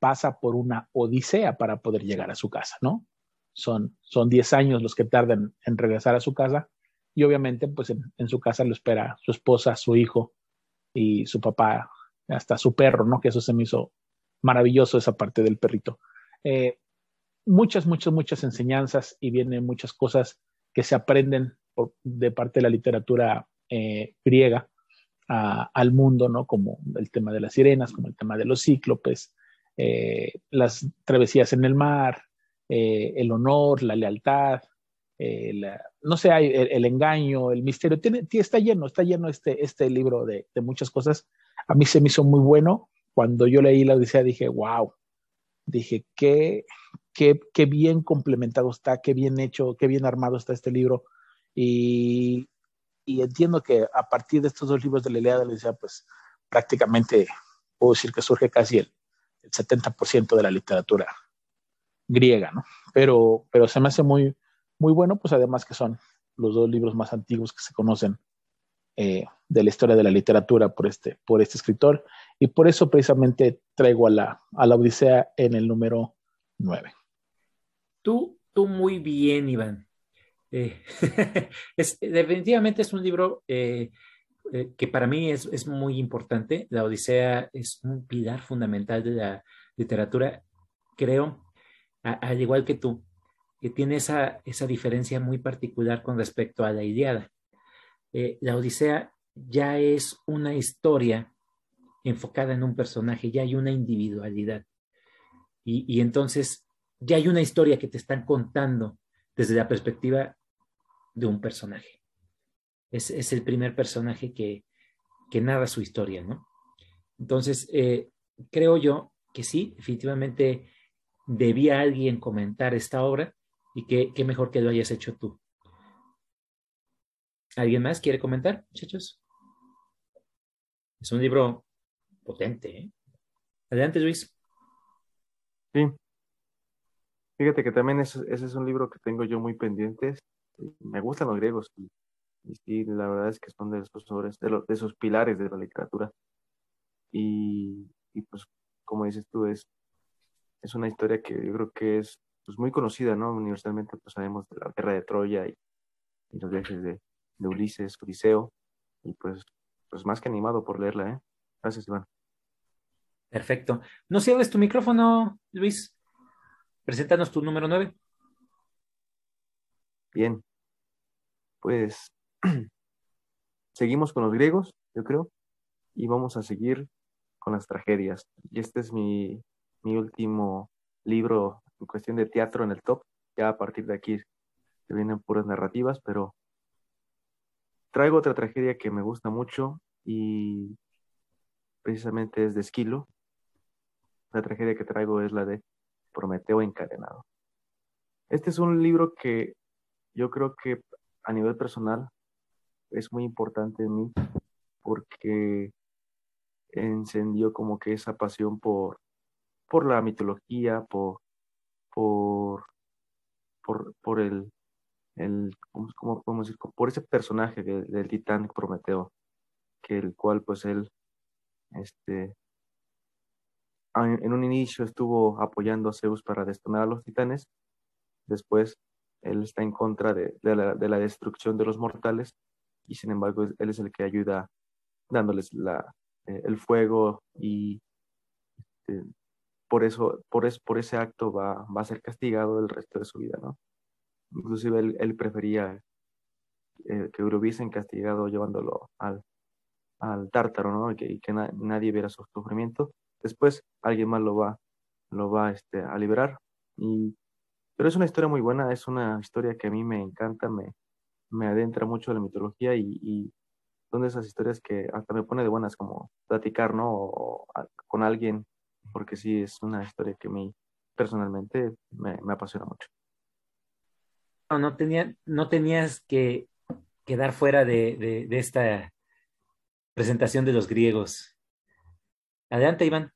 pasa por una odisea para poder llegar a su casa, ¿no? Son, son 10 años los que tardan en regresar a su casa y obviamente pues en, su casa lo espera su esposa, su hijo y su papá, hasta su perro, ¿no? Que eso se me hizo maravilloso esa parte del perrito. Eh, muchas, muchas, muchas enseñanzas y vienen muchas cosas que se aprenden de parte de la literatura eh, griega al mundo, ¿no? Como el tema de las sirenas, como el tema de los cíclopes, eh, las travesías en el mar, el honor, la lealtad, no sé, el, engaño, el misterio, tiene, está lleno, está lleno este, este libro de, muchas cosas. A mí se me hizo muy bueno. Cuando yo leí la Odisea dije, wow, dije, qué, qué, qué bien complementado está, qué bien hecho, qué bien armado está este libro. Y, y entiendo que a partir de estos dos libros de la Ilíada de la Odisea, pues prácticamente puedo decir que surge casi el, el 70% de la literatura griega, ¿no? Pero, pero se me hace muy, muy bueno, pues además que son los dos libros más antiguos que se conocen eh, de la historia de la literatura por este, por este escritor. Y por eso precisamente traigo a la, a la Odisea en el número 9. Tú, tú muy bien, Iván. Eh, definitivamente es un libro eh, que para mí es, es, muy importante. La Odisea es un pilar fundamental de la literatura, creo, al igual que tú que tiene esa, esa diferencia muy particular con respecto a la Iliada. Eh, la Odisea ya es una historia enfocada en un personaje, ya hay una individualidad. Y, entonces ya hay una historia que te están contando desde la perspectiva de un personaje. Es, es el primer personaje que, que, narra su historia, ¿no? Entonces, eh, creo yo que sí, definitivamente debía alguien comentar esta obra y qué, mejor que lo hayas hecho tú. ¿Alguien más quiere comentar, muchachos? Es un libro potente. ¿eh? Adelante, Luis. Sí. Fíjate que también ese, es un libro que tengo yo muy pendiente. Me gustan los griegos sí, la verdad es que son de esos, de, de esos pilares de la literatura. Y, y, pues, como dices tú, es, es una historia que yo creo que es pues muy conocida, ¿no? Universalmente pues sabemos de la guerra de Troya y, los viajes de, Ulises, Odiseo, y pues pues más que animado por leerla, ¿eh? Gracias, Iván. Perfecto. No cierres tu micrófono, Luis. Preséntanos tu número 9. Bien. Pues seguimos con los griegos, yo creo, y vamos a seguir con las tragedias. Y este es mi, mi último libro en cuestión de teatro en el top. Ya a partir de aquí se vienen puras narrativas, pero traigo otra tragedia que me gusta mucho y precisamente es de Esquilo. La tragedia que traigo es la de Prometeo encadenado. Este es un libro que yo creo que a nivel personal es muy importante en mí porque encendió como que esa pasión por, por la mitología, por, por, por, el, el ¿cómo, podemos decir? Por ese personaje del titán Prometeo, que el cual pues él, este, en un inicio estuvo apoyando a Zeus para destronar a los titanes, después él está en contra de, la, de, la, destrucción de los mortales y sin embargo él es el que ayuda dándoles la, eh, el fuego y este, por eso, por, por ese acto va, va, a ser castigado el resto de su vida, ¿no? Inclusive él, prefería eh, que lo hubiesen castigado llevándolo al, al tártaro, ¿no? Y que, nadie viera su sufrimiento. Después alguien más lo va, lo va este, a liberar. Y, pero es una historia muy buena, es una historia que a mí me encanta, me, me adentra mucho en la mitología y, son de esas historias que hasta me pone de buenas como platicar, ¿no? con alguien, porque sí es una historia que a mí personalmente me, apasiona mucho. No, no, tenía, no tenías que quedar fuera de, de esta presentación de los griegos. Adelante, Iván.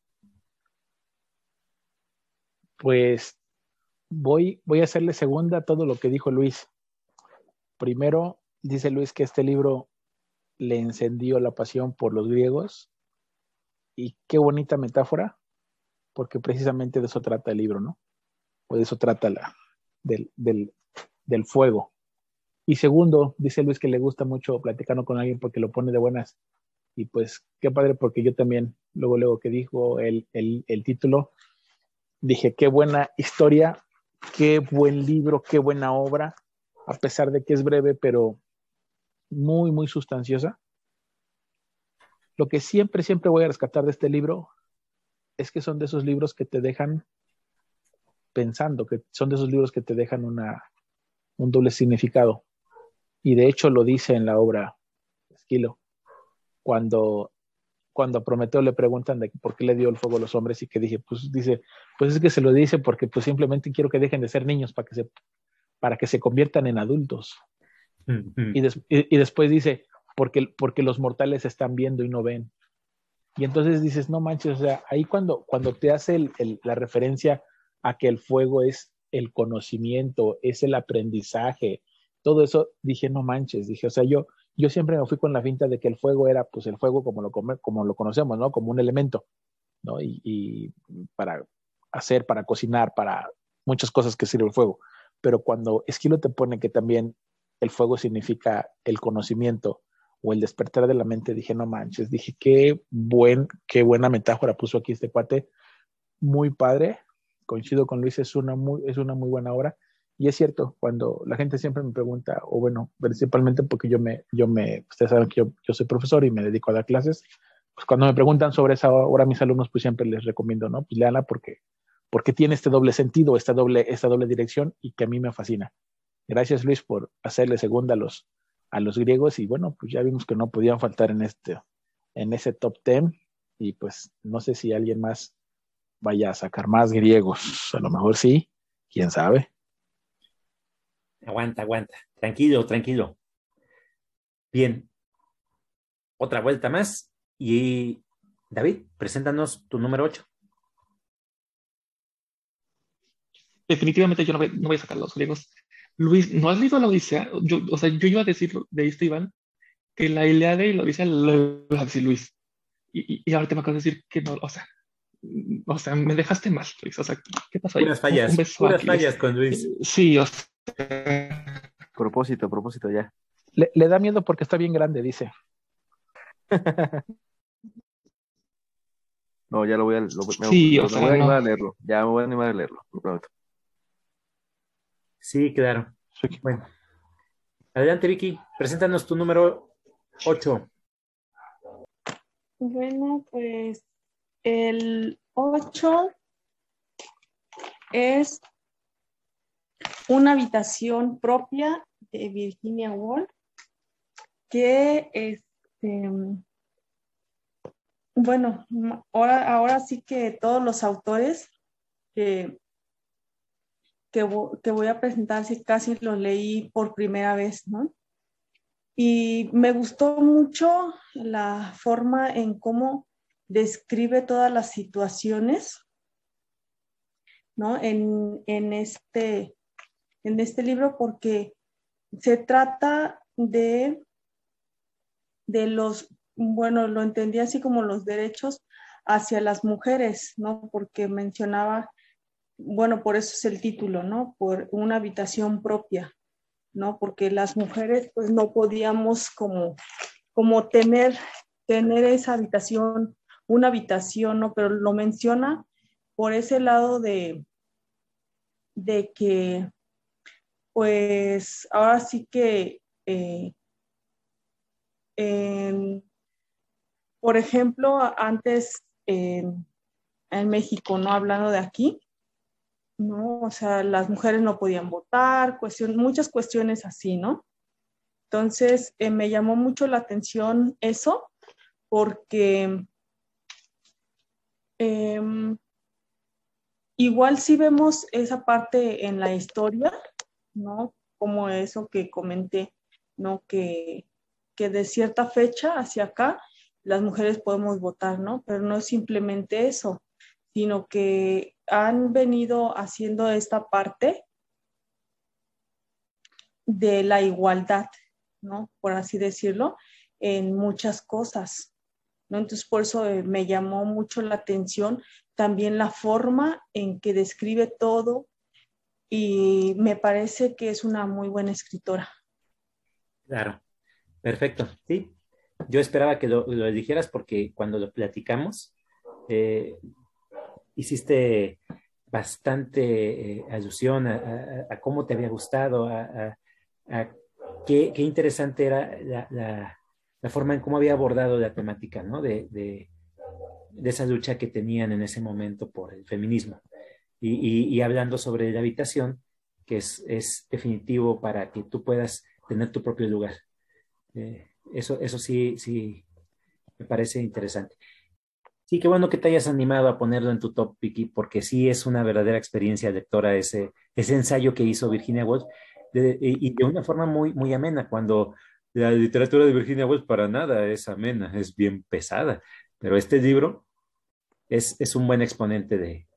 Pues voy, voy a hacerle segunda a todo lo que dijo Luis. Primero, dice Luis que este libro le encendió la pasión por los griegos. Y qué bonita metáfora, porque precisamente de eso trata el libro, ¿no? O de eso trata la, del, del, fuego. Y segundo, dice Luis que le gusta mucho platicando con alguien porque lo pone de buenas. Y pues qué padre, porque yo también, luego, luego que dijo el, el, el título, dije, qué buena historia, qué buen libro, qué buena obra, a pesar de que es breve, pero muy, muy sustanciosa. Lo que siempre, siempre voy a rescatar de este libro es que son de esos libros que te dejan pensando, que son de esos libros que te dejan una, un doble significado. Y de hecho lo dice en la obra Esquilo, cuando, cuando a Prometeo le preguntan de por qué le dio el fuego a los hombres y que dije, pues dice, pues es que se lo dice porque pues simplemente quiero que dejen de ser niños para que se, para que se conviertan en adultos. Y, después dice, porque, porque los mortales están viendo y no ven. Y entonces dices, no manches, o sea, ahí cuando, cuando te hace la referencia a que el fuego es el conocimiento, es el aprendizaje, todo eso, dije, no manches, dije, o sea, yo, yo siempre me fui con la finta de que el fuego era, pues, el fuego como lo, como lo conocemos, ¿no? Como un elemento, ¿no? Y, y para hacer, para cocinar, para muchas cosas que sirve el fuego. Pero cuando Esquilo te pone que también el fuego significa el conocimiento o el despertar de la mente, dije, no manches, dije, qué, buen, qué buena metáfora puso aquí este cuate, muy padre, coincido con Luis, es una muy, es una muy buena obra. Y es cierto, cuando la gente siempre me pregunta, o bueno, principalmente porque yo me, yo me, ustedes saben que yo, yo soy profesor y me dedico a dar clases, pues cuando me preguntan sobre esa obra mis alumnos, pues siempre les recomiendo, ¿no? Pues porque, porque tiene este doble sentido, esta doble, esta doble dirección y que a mí me fascina. Gracias Luis por hacerle segunda a los, a los griegos y bueno, pues ya vimos que no podían faltar en, este, en ese top 10 y pues no sé si alguien más vaya a sacar más griegos, a lo mejor sí, quién sabe. Aguanta, aguanta, tranquilo, tranquilo. Bien, otra vuelta más y David, preséntanos tu número 8. Definitivamente yo no voy, a sacar los griegos. Luis, ¿no has leído la Odisea? Yo, o sea, yo iba a decir de esto, Iván, que la Ilíada y la Odisea lo iba a decir Luis. Y, y, ahora te me acabas de decir que no, o sea, o sea, me dejaste mal, Luis. O sea, ¿qué pasó ahí? Unas fallas, unas fallas con Luis. Sí, o sea. Propósito, propósito ya. Le, le, da miedo porque está bien grande, dice. no, ya lo voy a, lo, sí, me, voy a animar a leerlo. Ya me voy a animar a leerlo, lo prometo. Sí, claro. Bueno. Adelante, Vicky. Preséntanos tu número 8. Bueno, pues el 8 es una habitación propia de Virginia Woolf que este bueno, ahora, ahora sí que todos los autores que, que, voy a presentar, sí, casi los leí por primera vez, ¿no? Y me gustó mucho la forma en cómo describe todas las situaciones, ¿no? En, en, este, en este libro, porque se trata de, de los, bueno, lo entendí así como los derechos hacia las mujeres, ¿no? Porque mencionaba, bueno, por eso es el título, ¿no? Por una habitación propia, ¿no? Porque las mujeres pues no podíamos como, como tener, tener esa habitación, una habitación, ¿no? Pero lo menciona por ese lado de, de que pues ahora sí que, eh, por ejemplo, antes en México, ¿no? Hablando de aquí, ¿no? O sea, las mujeres no podían votar, cuestión, muchas cuestiones así, ¿no? Entonces, eh, me llamó mucho la atención eso, porque em, igual si vemos esa parte en la historia, ¿no? Como eso que comenté, ¿no? Que, que de cierta fecha hacia acá las mujeres podemos votar, ¿no? Pero no es simplemente eso, sino que han venido haciendo esta parte de la igualdad, ¿no? Por así decirlo, en muchas cosas, ¿no? Entonces, por eso eh, me llamó mucho la atención también la forma en que describe todo y me parece que es una muy buena escritora. Claro, perfecto, sí. Yo esperaba que lo, dijeras porque cuando lo platicamos, eh, hiciste bastante eh, alusión a, cómo te había gustado, a, qué, interesante era la, forma en cómo había abordado la temática, ¿no? De, de, esa lucha que tenían en ese momento por el feminismo. Y, hablando sobre la habitación, que es, es, definitivo para que tú puedas tener tu propio lugar. Eh, eso, eso sí, sí, me parece interesante. Sí, qué bueno que te hayas animado a ponerlo en tu top, Vicky, porque sí es una verdadera experiencia lectora ese, ese ensayo que hizo Virginia Woolf y de una forma muy, muy amena, cuando la literatura de Virginia Woolf para nada es amena, es bien pesada, pero este libro es, es un buen exponente de,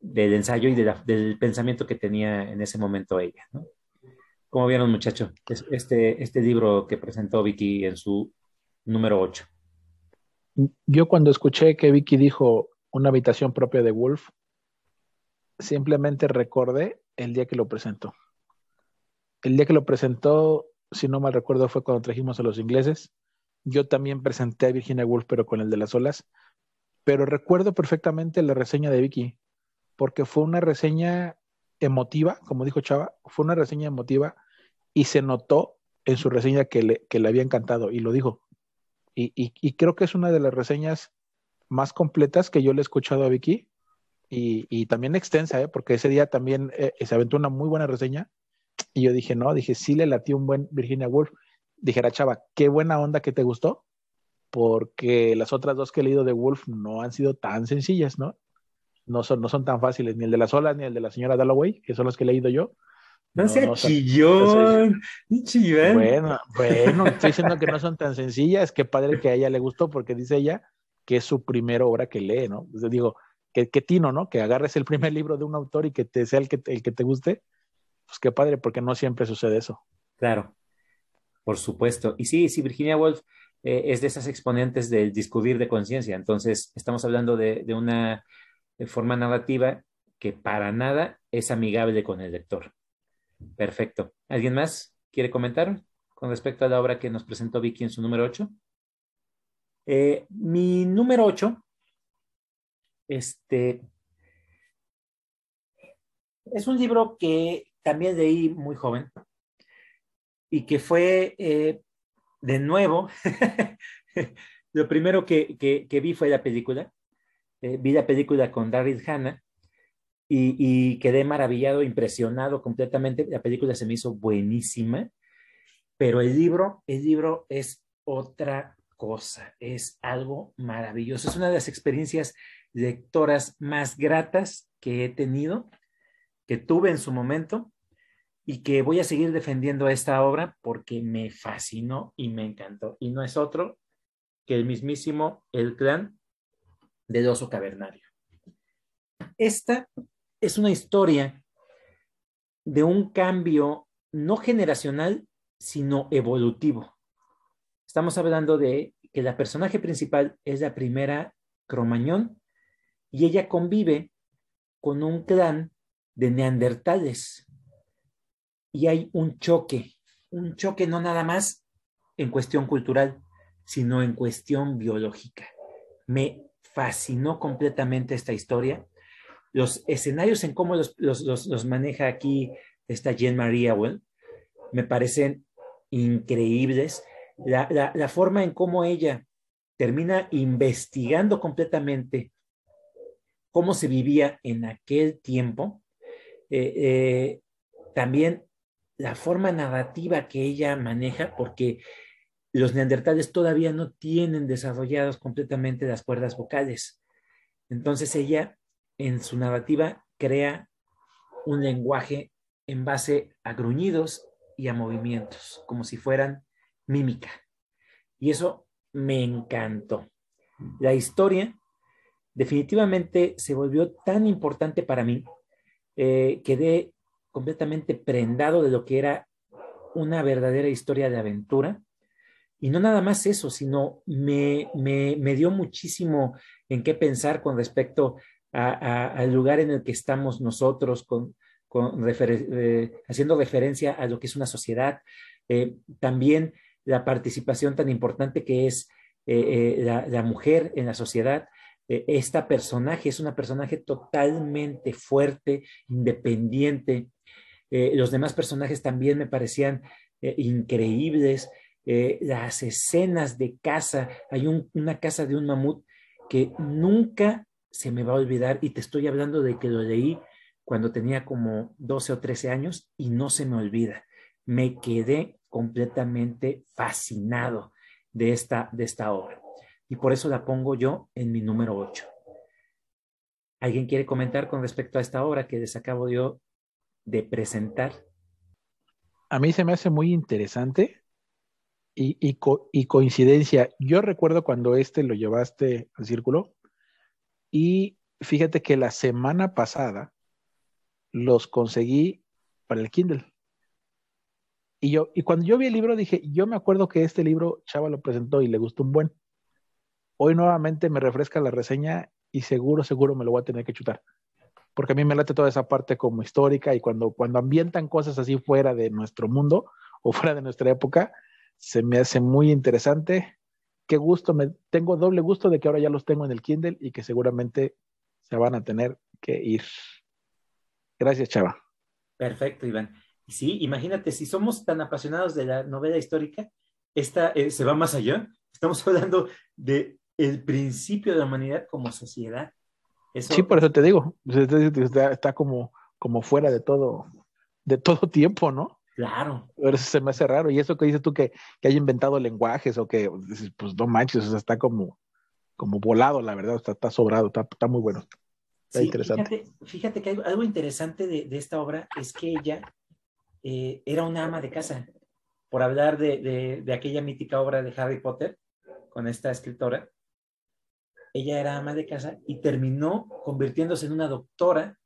del ensayo y del pensamiento que tenía en ese momento ella. ¿no? ¿Cómo vieron, muchachos? Este, este libro que presentó Vicky en su número 8 yo cuando escuché que Vicky dijo una habitación propia de Wolf, simplemente recordé el día que lo presentó. El día que lo presentó, si no mal recuerdo, fue cuando trajimos a los ingleses. Yo también presenté a Virginia Woolf, pero con el de las olas. Pero recuerdo perfectamente la reseña de Vicky, porque fue una reseña emotiva, como dijo Chava, fue una reseña emotiva y se notó en su reseña que le, que le había encantado y lo dijo. Y, creo que es una de las reseñas más completas que yo le he escuchado a Vicky y, también extensa, ¿eh? porque ese día también eh, se aventó una muy buena reseña y yo dije, no, dije, sí le latió un buen Virginia Woolf. Dijera, chava, qué buena onda que te gustó, porque las otras dos que he leído de Woolf no han sido tan sencillas, ¿no? No son, no son tan fáciles, ni el de las olas ni el de la señora Dalloway, que son los que he leído yo. No, sea chillón, chillón. Bueno, bueno, estoy diciendo que no son tan sencillas, qué padre que a ella le gustó, porque dice ella que es su primera obra que lee, ¿no? Entonces digo, que, que tino, ¿no? Que agarres el primer libro de un autor y que te sea el que, el que te guste, pues qué padre, porque no siempre sucede eso. Claro, por supuesto. Y sí, sí, Virginia Woolf eh, es de esas exponentes del discutir de conciencia, entonces estamos hablando de, de una forma narrativa que para nada es amigable con el lector. Perfecto. ¿Alguien más quiere comentar con respecto a la obra que nos presentó Vicky en su número 8? Eh, mi número 8, este, es un libro que también leí muy joven y que fue eh, de nuevo, lo primero que, que, vi fue la película. Eh, vi la película con Daryl Hannah y, quedé maravillado, impresionado completamente. La película se me hizo buenísima, pero el libro, el libro es otra cosa, es algo maravilloso. Es una de las experiencias lectoras más gratas que he tenido, que tuve en su momento y que voy a seguir defendiendo esta obra porque me fascinó y me encantó. Y no es otro que el mismísimo El clan del oso cavernario. Esta es una historia de un cambio no generacional, sino evolutivo. Estamos hablando de que la personaje principal es la primera Cromañón y ella convive con un clan de neandertales y hay un choque, un choque no nada más en cuestión cultural, sino en cuestión biológica. Me fascinó completamente esta historia. Los escenarios en cómo los, maneja aquí esta Jean Marie Well me parecen increíbles. La, la, forma en cómo ella termina investigando completamente cómo se vivía en aquel tiempo, eh, eh, también la forma narrativa que ella maneja, porque los neandertales todavía no tienen desarrollados completamente las cuerdas vocales. Entonces ella en su narrativa crea un lenguaje en base a gruñidos y a movimientos, como si fueran mímica. Y eso me encantó. La historia definitivamente se volvió tan importante para mí. Eh, quedé completamente prendado de lo que era una verdadera historia de aventura. Y no nada más eso, sino me, me, dio muchísimo en qué pensar con respecto al lugar en el que estamos nosotros, eh, haciendo referencia a lo que es una sociedad. Eh, también la participación tan importante que es eh, la, mujer en la sociedad. esta personaje es una personaje totalmente fuerte, independiente, los demás personajes también me parecían increíbles. Las escenas de casa, hay una casa de un mamut que nunca se me va a olvidar y te estoy hablando de que lo leí cuando tenía como 12 o 13 años y no se me olvida. Me quedé completamente fascinado de esta, de esta obra y por eso la pongo yo en mi número 8. ¿Alguien quiere comentar con respecto a esta obra que les acabo yo de presentar? A mí se me hace muy interesante y, y, coincidencia. Yo recuerdo cuando este lo llevaste al círculo y fíjate que la semana pasada los conseguí para el Kindle. Y yo, y cuando yo vi el libro dije, yo me acuerdo que este libro Chava lo presentó y le gustó un buen. Hoy nuevamente me refresca la reseña y seguro, seguro me lo voy a tener que chutar porque a mí me late toda esa parte como histórica y cuando, cuando ambientan cosas así fuera de nuestro mundo o fuera de nuestra época, se me hace muy interesante. Qué gusto, me tengo doble gusto de que ahora ya los tengo en el Kindle y que seguramente se van a tener que ir. Gracias, Chava. Perfecto, Iván. Y sí, imagínate, si somos tan apasionados de la novela histórica, esta eh, se va más allá. Estamos hablando de el principio de la humanidad como sociedad sí, por eso te digo, está, como, como fuera de todo, de todo tiempo, ¿no? Claro. Pero eso se me hace raro. Y eso que dices tú que, que haya inventado lenguajes o que, pues no manches, o sea, está como, como volado, la verdad, está, está sobrado, está, está, muy bueno. Está interesante. Fíjate, que algo, interesante de, de, esta obra es que ella eh, era una ama de casa. Por hablar de, de, de aquella mítica obra de Harry Potter con esta escritora, ella era ama de casa y terminó convirtiéndose en una doctora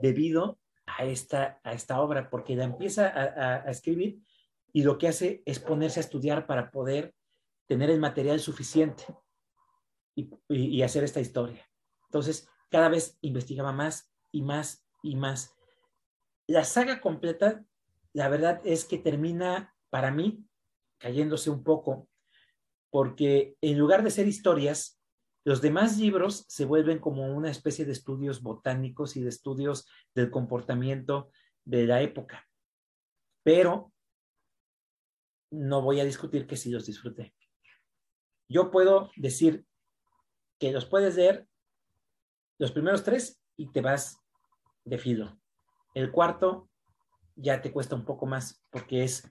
debido a esta, a esta obra, porque la empieza a, escribir y lo que hace es ponerse a estudiar para poder tener el material suficiente y, hacer esta historia. Entonces, cada vez investigaba más y más y más. La saga completa, la verdad es que termina para mí cayéndose un poco porque en lugar de ser historias, los demás libros se vuelven como una especie de estudios botánicos y de estudios del comportamiento de la época. Pero no voy a discutir que sí los disfruté. Yo puedo decir que los puedes leer los primeros tres y te vas de filo. El cuarto ya te cuesta un poco más porque es,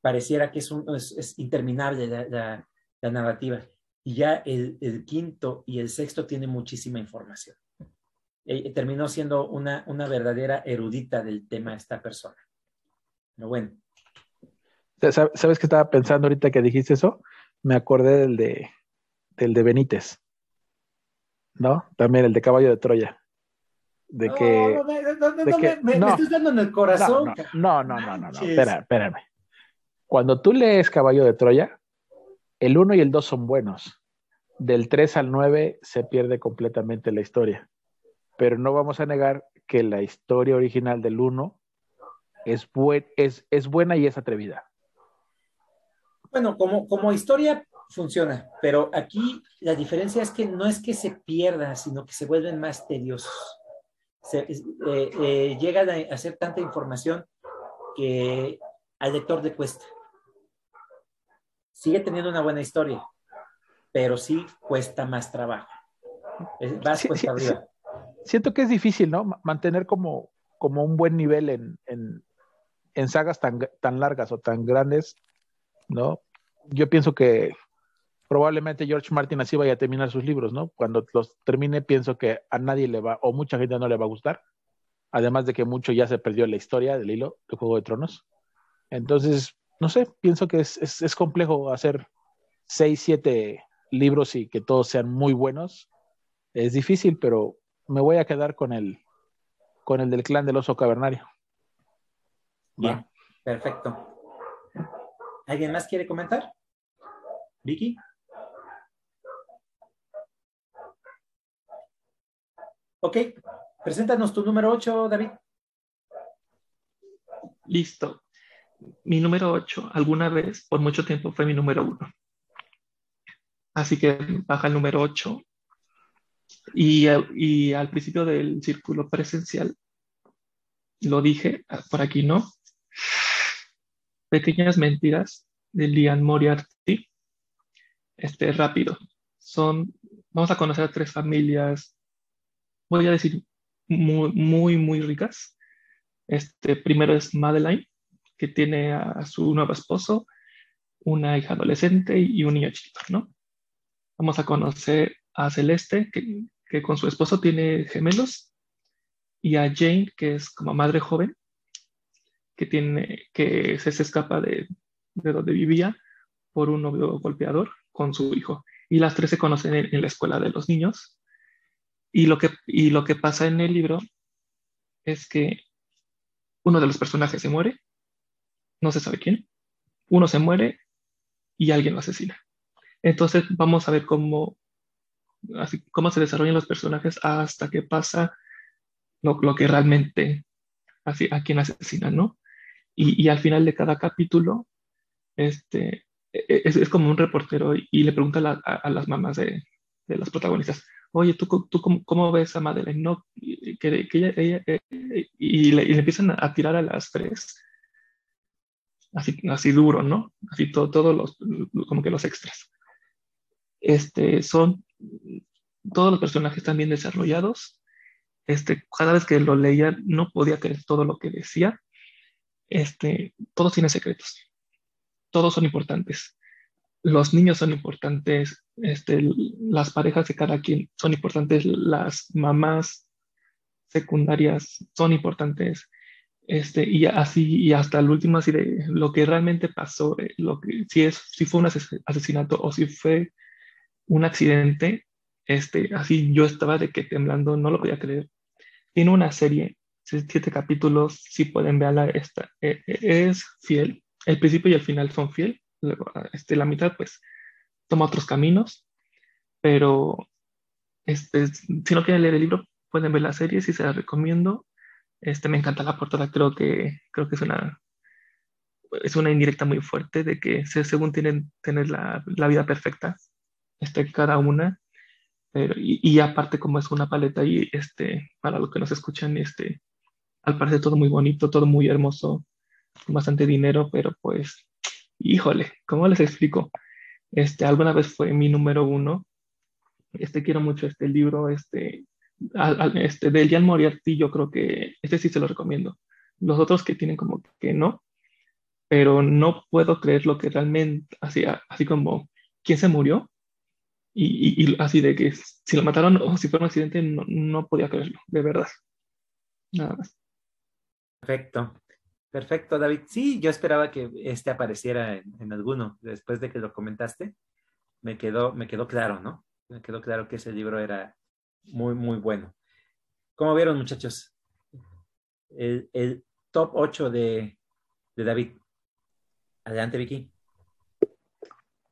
pareciera que es, interminable la, narrativa. Y ya el, quinto y el sexto tienen muchísima información. Eh, terminó siendo una, una verdadera erudita del tema esta persona. Pero bueno. ¿Sabes qué estaba pensando ahorita que dijiste eso? Me acordé del de, del de Benítez. ¿No? También el de Caballo de Troya de que... No, me, estás dando en el corazón. No, no, no, no, no, Espera, espérame. Cuando tú lees Caballo de Troya, el 1 y el 2 son buenos. Del 3 al 9 se pierde completamente la historia. Pero no vamos a negar que la historia original del 1 es, buena y es atrevida. Bueno, como, como historia funciona, pero aquí la diferencia es que no es que se pierda, sino que se vuelven más tediosos se, eh, eh, llega a hacer tanta información que al lector le cuesta. Sigue teniendo una buena historia, pero sí cuesta más trabajo. Vas cuesta arriba. Siento que es difícil, ¿no? Mantener como, como un buen nivel en, en, en sagas tan, tan largas o tan grandes, ¿no? Yo pienso que probablemente George Martin así vaya a terminar sus libros, ¿no? Cuando los termine, pienso que a nadie le va, o mucha gente no le va a gustar. Además de que mucho ya se perdió la historia del hilo de Juego de Tronos. Entonces, no sé, pienso que es, es, complejo hacer seis, siete libros y que todos sean muy buenos. Es difícil, pero me voy a quedar con el, con el del clan del oso cavernario. Bien, perfecto. ¿Alguien más quiere comentar? Vicky. Ok, preséntanos tu número 8, David. Listo. Mi número 8, alguna vez, por mucho tiempo, fue mi número 1. Así que baja el número 8. Y, al principio del círculo presencial, lo dije, por aquí no. Pequeñas mentiras de Lian Moriarty. Este, rápido. Son, vamos a conocer a tres familias voy a decir, muy, muy, muy ricas. Este, primero es Madeline, que tiene a su nuevo esposo, una hija adolescente y un niño chiquito, ¿no? Vamos a conocer a Celeste, que, que con su esposo tiene gemelos, y a Jane, que es como madre joven, que, tiene, que se, escapa de, de, donde vivía por un novio golpeador con su hijo. Y las tres se conocen en la escuela de los niños y lo, que, y lo que pasa en el libro es que uno de los personajes se muere, no se sabe quién, uno se muere y alguien lo asesina. Entonces vamos a ver cómo, cómo se desarrollan los personajes hasta que pasa lo, que realmente así, a quien asesina, ¿no? Y, y, al final de cada capítulo, este, e, e, es, como un reportero y, le pregunta a, las mamás de, de las protagonistas, oye, ¿tú, tú cómo, ves a Madeleine? No, que, ella, eh, y, le, empiezan a tirar a las tres, así, duro, ¿no? Así todo, todos los, como que los extras. Este, son, todos los personajes están bien desarrollados. Este, cada vez que lo leía no podía creer todo lo que decía. Este, todos tienen secretos. Todos son importantes los niños son importantes, este, las parejas de cada quien son importantes, las mamás secundarias son importantes, este, y así, y hasta el último, así de lo que realmente pasó, eh, lo que, si, es, si fue un asesinato o si fue un accidente, este, así yo estaba de que temblando, no lo podía creer. Tiene una serie, siete capítulos, si pueden verla, esta, eh, eh, es fiel, el principio y el final son fiel, este, la mitad pues toma otros caminos, pero este, si no quieren leer el libro, pueden ver la serie, si se la recomiendo. Este, me encanta la portada, creo que, creo que es una, es una indirecta muy fuerte de que según tienen tener la, la vida perfecta, este, cada una, pero, y, aparte como es una paleta y este, para los que nos escuchan, este, al parecer todo muy bonito, todo muy hermoso, bastante dinero, pero pues, híjole, ¿cómo les explico? Este, alguna vez fue mi número uno, este, quiero mucho este libro, este, este, de Jan Moriarty, yo creo que este sí se lo recomiendo. Los otros que tienen como que no, pero no puedo creer lo que realmente, así, así como, ¿quién se murió? Y, y, así de que si lo mataron o si fue un accidente, no, no podía creerlo, de verdad. Nada más. Perfecto. Perfecto, David. Sí, yo esperaba que este apareciera en, en, alguno. Después de que lo comentaste, me quedó, me quedó claro, ¿no? Me quedó claro que ese libro era muy, muy bueno. ¿Cómo vieron, muchachos? El, el top 8 de, de David. Adelante, Vicky.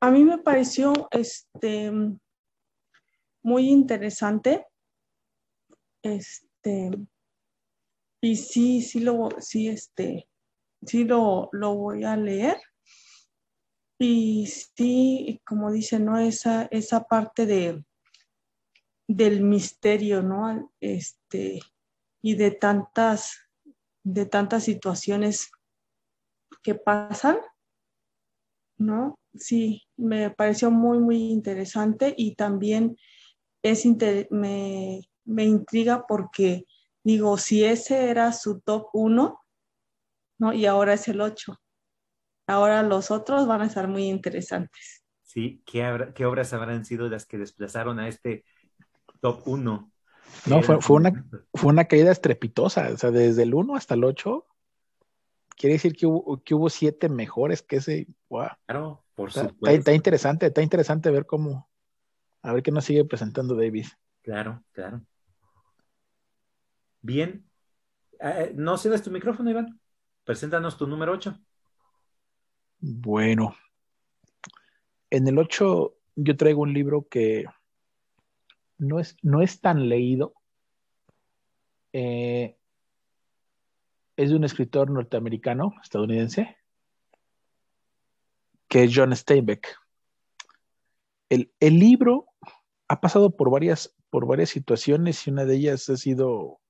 A mí me pareció este muy interesante. Este, y sí, sí lo, sí, este, sí lo, lo voy a leer. Y sí, como dice, ¿no? Esa, esa parte de, del misterio, ¿no? Este, y de tantas, de tantas situaciones que pasan, ¿no? Sí, me pareció muy, muy interesante y también es me, me intriga porque digo, si ese era su top 1, ¿no? Y ahora es el 8. Ahora los otros van a estar muy interesantes. Sí, ¿qué, ¿qué obras habrán sido las que desplazaron a este top 1? No, fue, fue, una, fue una caída estrepitosa, o sea, desde el 1 hasta el 8. Quiere decir que hubo, que hubo siete mejores que ese. Wow. Claro, por está, supuesto. Está, está, interesante, está interesante ver cómo, a ver qué nos sigue presentando David. Claro, claro. Bien. Eh, no cedes tu micrófono, Iván. Preséntanos tu número 8. Bueno. En el 8 yo traigo un libro que no es, no es tan leído. Eh, es de un escritor norteamericano, estadounidense, que es John Steinbeck. El, el libro ha pasado por varias, por varias situaciones y una de ellas ha sido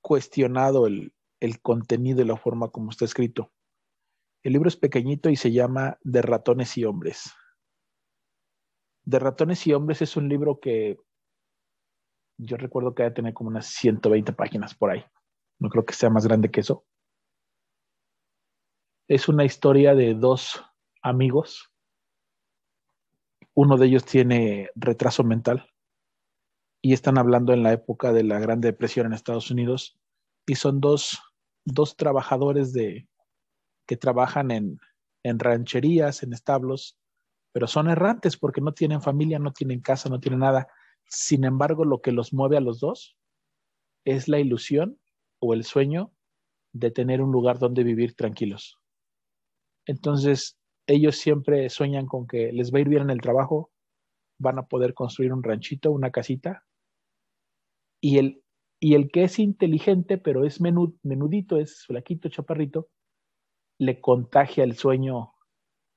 cuestionado el, el contenido y la forma como está escrito. El libro es pequeñito y se llama De ratones y hombres. De ratones y hombres es un libro que yo recuerdo que debe tener como unas 120 páginas por ahí. No creo que sea más grande que eso. Es una historia de dos amigos. Uno de ellos tiene retraso mental y están hablando en la época de la Gran Depresión en Estados Unidos y son dos, dos trabajadores de, que trabajan en, en rancherías, en establos, pero son errantes porque no tienen familia, no tienen casa, no tienen nada. Sin embargo, lo que los mueve a los dos es la ilusión o el sueño de tener un lugar donde vivir tranquilos. Entonces, ellos siempre sueñan con que les va a ir bien en el trabajo, van a poder construir un ranchito, una casita, y el, y el que es inteligente, pero es menud, menudito, es flaquito, chaparrito, le contagia el sueño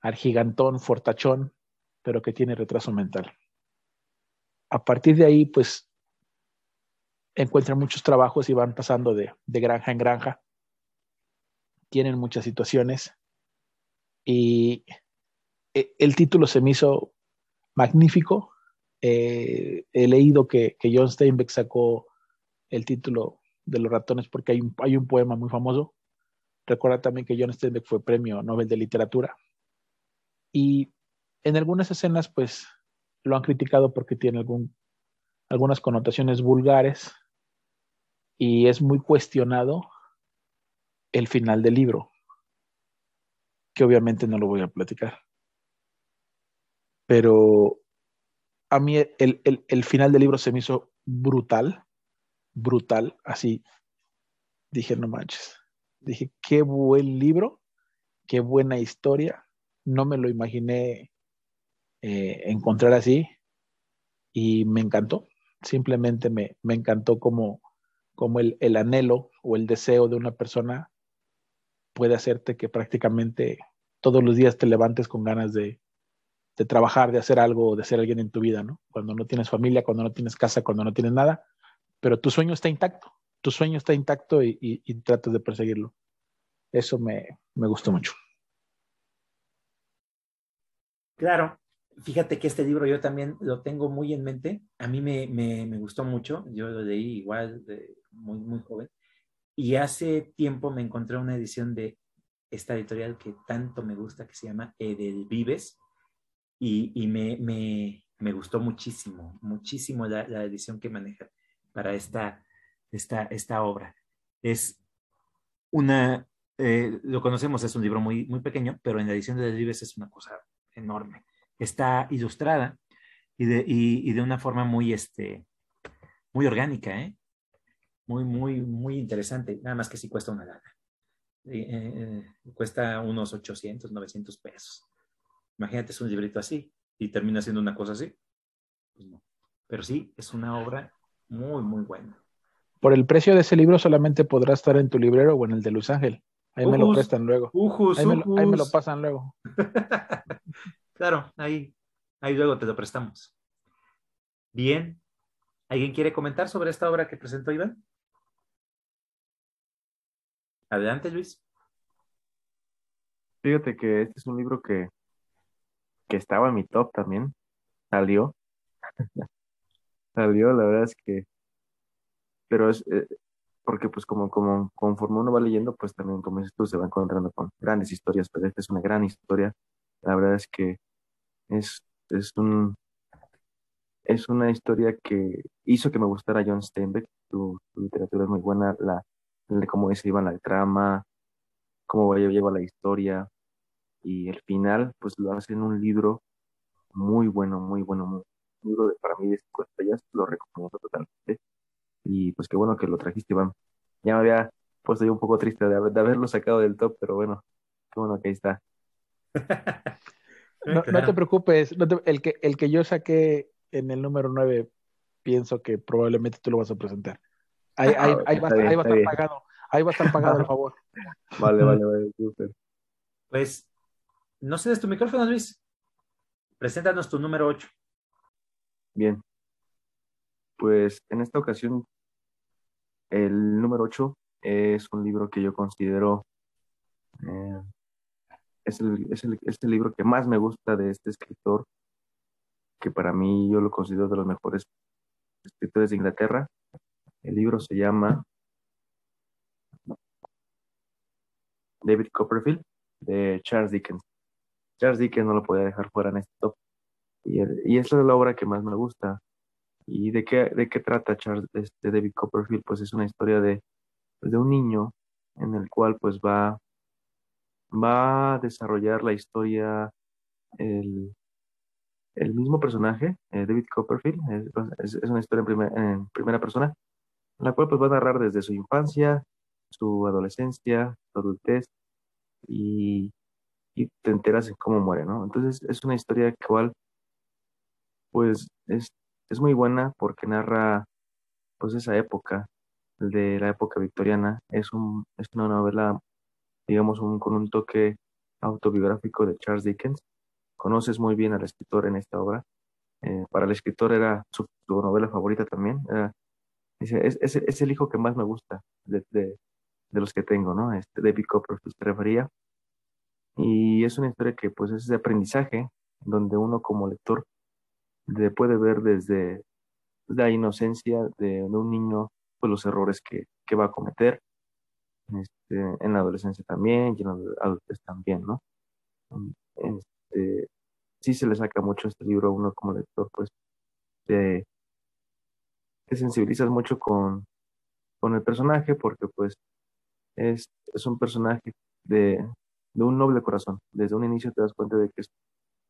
al gigantón, fortachón, pero que tiene retraso mental. A partir de ahí, pues, encuentran muchos trabajos y van pasando de, granja en granja. Tienen muchas situaciones. Y eh, el título se me hizo magnífico. Eh, he leído que, que, John Steinbeck sacó el título de los ratones porque hay un, hay un poema muy famoso. Recuerda también que John Steinbeck fue premio Nobel de Literatura. Y en algunas escenas, pues, lo han criticado porque tiene algunas connotaciones vulgares y es muy cuestionado el final del libro, que obviamente no lo voy a platicar. Pero a mí el, el, el final del libro se me hizo brutal, brutal, así. Dije, no manches. Dije, qué buen libro, qué buena historia. No me lo imaginé eh, encontrar así y me encantó. Simplemente me, me encantó como, el, el, anhelo o el deseo de una persona puede hacerte que prácticamente todos los días te levantes con ganas de, de trabajar, de hacer algo, de ser alguien en tu vida, ¿no? Cuando no tienes familia, cuando no tienes casa, cuando no tienes nada, pero tu sueño está intacto, tu sueño está intacto y, y, tratas de perseguirlo. Eso me, me gustó mucho. Claro, fíjate que este libro yo también lo tengo muy en mente. A mí me, me, me gustó mucho. Yo lo leí igual de muy, muy joven. Y hace tiempo me encontré una edición de esta editorial que tanto me gusta, que se llama Edelvives y, me, gustó muchísimo, muchísimo la, edición que maneja para esta, esta, esta obra. Es una, eh, lo conocemos, es un libro muy, muy pequeño, pero en la edición de Vives es una cosa enorme. Está ilustrada y de, de una forma muy, este, muy orgánica, ¿eh? muy, muy, muy interesante. Nada más que sí cuesta una lana. Eh, eh, cuesta unos 800, 900 pesos. Imagínate, es un librito así y termina siendo una cosa así. Pues no. Pero sí, es una obra muy, muy buena. Por el precio de ese libro solamente podrá estar en tu librero o en el de Luis Ángel. Ahí me lo prestan luego. ahí, Me lo, pasan luego. claro, ahí, ahí luego te lo prestamos. Bien. ¿Alguien quiere comentar sobre esta obra que presentó Iván? Adelante, Luis. Fíjate que este es un libro que que estaba en mi top también, salió. salió, la verdad es que, pero es, eh, porque pues como, como conforme uno va leyendo, pues también como dices tú, se va encontrando con grandes historias, pero esta es una gran historia. La verdad es que es, es un es una historia que hizo que me gustara John Steinbeck, su, literatura es muy buena, la, cómo se iba la trama, cómo lleva la historia, y el final pues lo hace en un libro muy bueno, muy bueno, muy, un libro de, para mí de cinco estrellas, lo recomiendo totalmente. Y pues qué bueno que lo trajiste, Iván. Ya me había puesto yo un poco triste de, haberlo sacado del top, pero bueno, qué bueno que ahí está. no, te preocupes, el, que, el que yo saqué en el número 9, pienso que probablemente tú lo vas a presentar. Ahí, ahí, ahí, va, ahí va, a estar pagado, ahí va a estar pagado, por favor. Vale, vale, vale, super. Pues no cedes tu micrófono, Luis. Preséntanos tu número 8. Bien. Pues en esta ocasión, el número 8 es un libro que yo considero eh, es, el, libro que más me gusta de este escritor, que para mí yo lo considero de los mejores escritores de Inglaterra. El libro se llama David Copperfield, de Charles Dickens. Charles Dickens no lo podía dejar fuera en este top. Y, esa es la obra que más me gusta. ¿Y de qué, de qué trata Charles, este David Copperfield? Pues es una historia de, pues, de un niño en el cual pues va, va a desarrollar la historia el, el mismo personaje, eh, David Copperfield, es, es, una historia en, en, primera persona, la cual pues va a narrar desde su infancia, su adolescencia, su adultez y, y te enteras de cómo muere, ¿no? Entonces es una historia igual, pues es, es muy buena porque narra pues esa época de la época victoriana. Es, un, es una novela, digamos, un, con un toque autobiográfico de Charles Dickens. Conoces muy bien al escritor en esta obra. Eh, para el escritor era su, novela favorita también. es, es, el hijo que más me gusta de, de, de los que tengo, ¿no? Este, David Copperfield se refería. Y es una historia que pues es de aprendizaje, donde uno como lector puede ver desde la inocencia de, un niño pues los errores que, que va a cometer este, en la adolescencia también y en la adultez también, ¿no? Este, sí se le saca mucho este libro a uno como lector, pues te, sensibilizas mucho con, con el personaje porque pues es, es un personaje de, de un noble corazón. Desde un inicio te das cuenta de que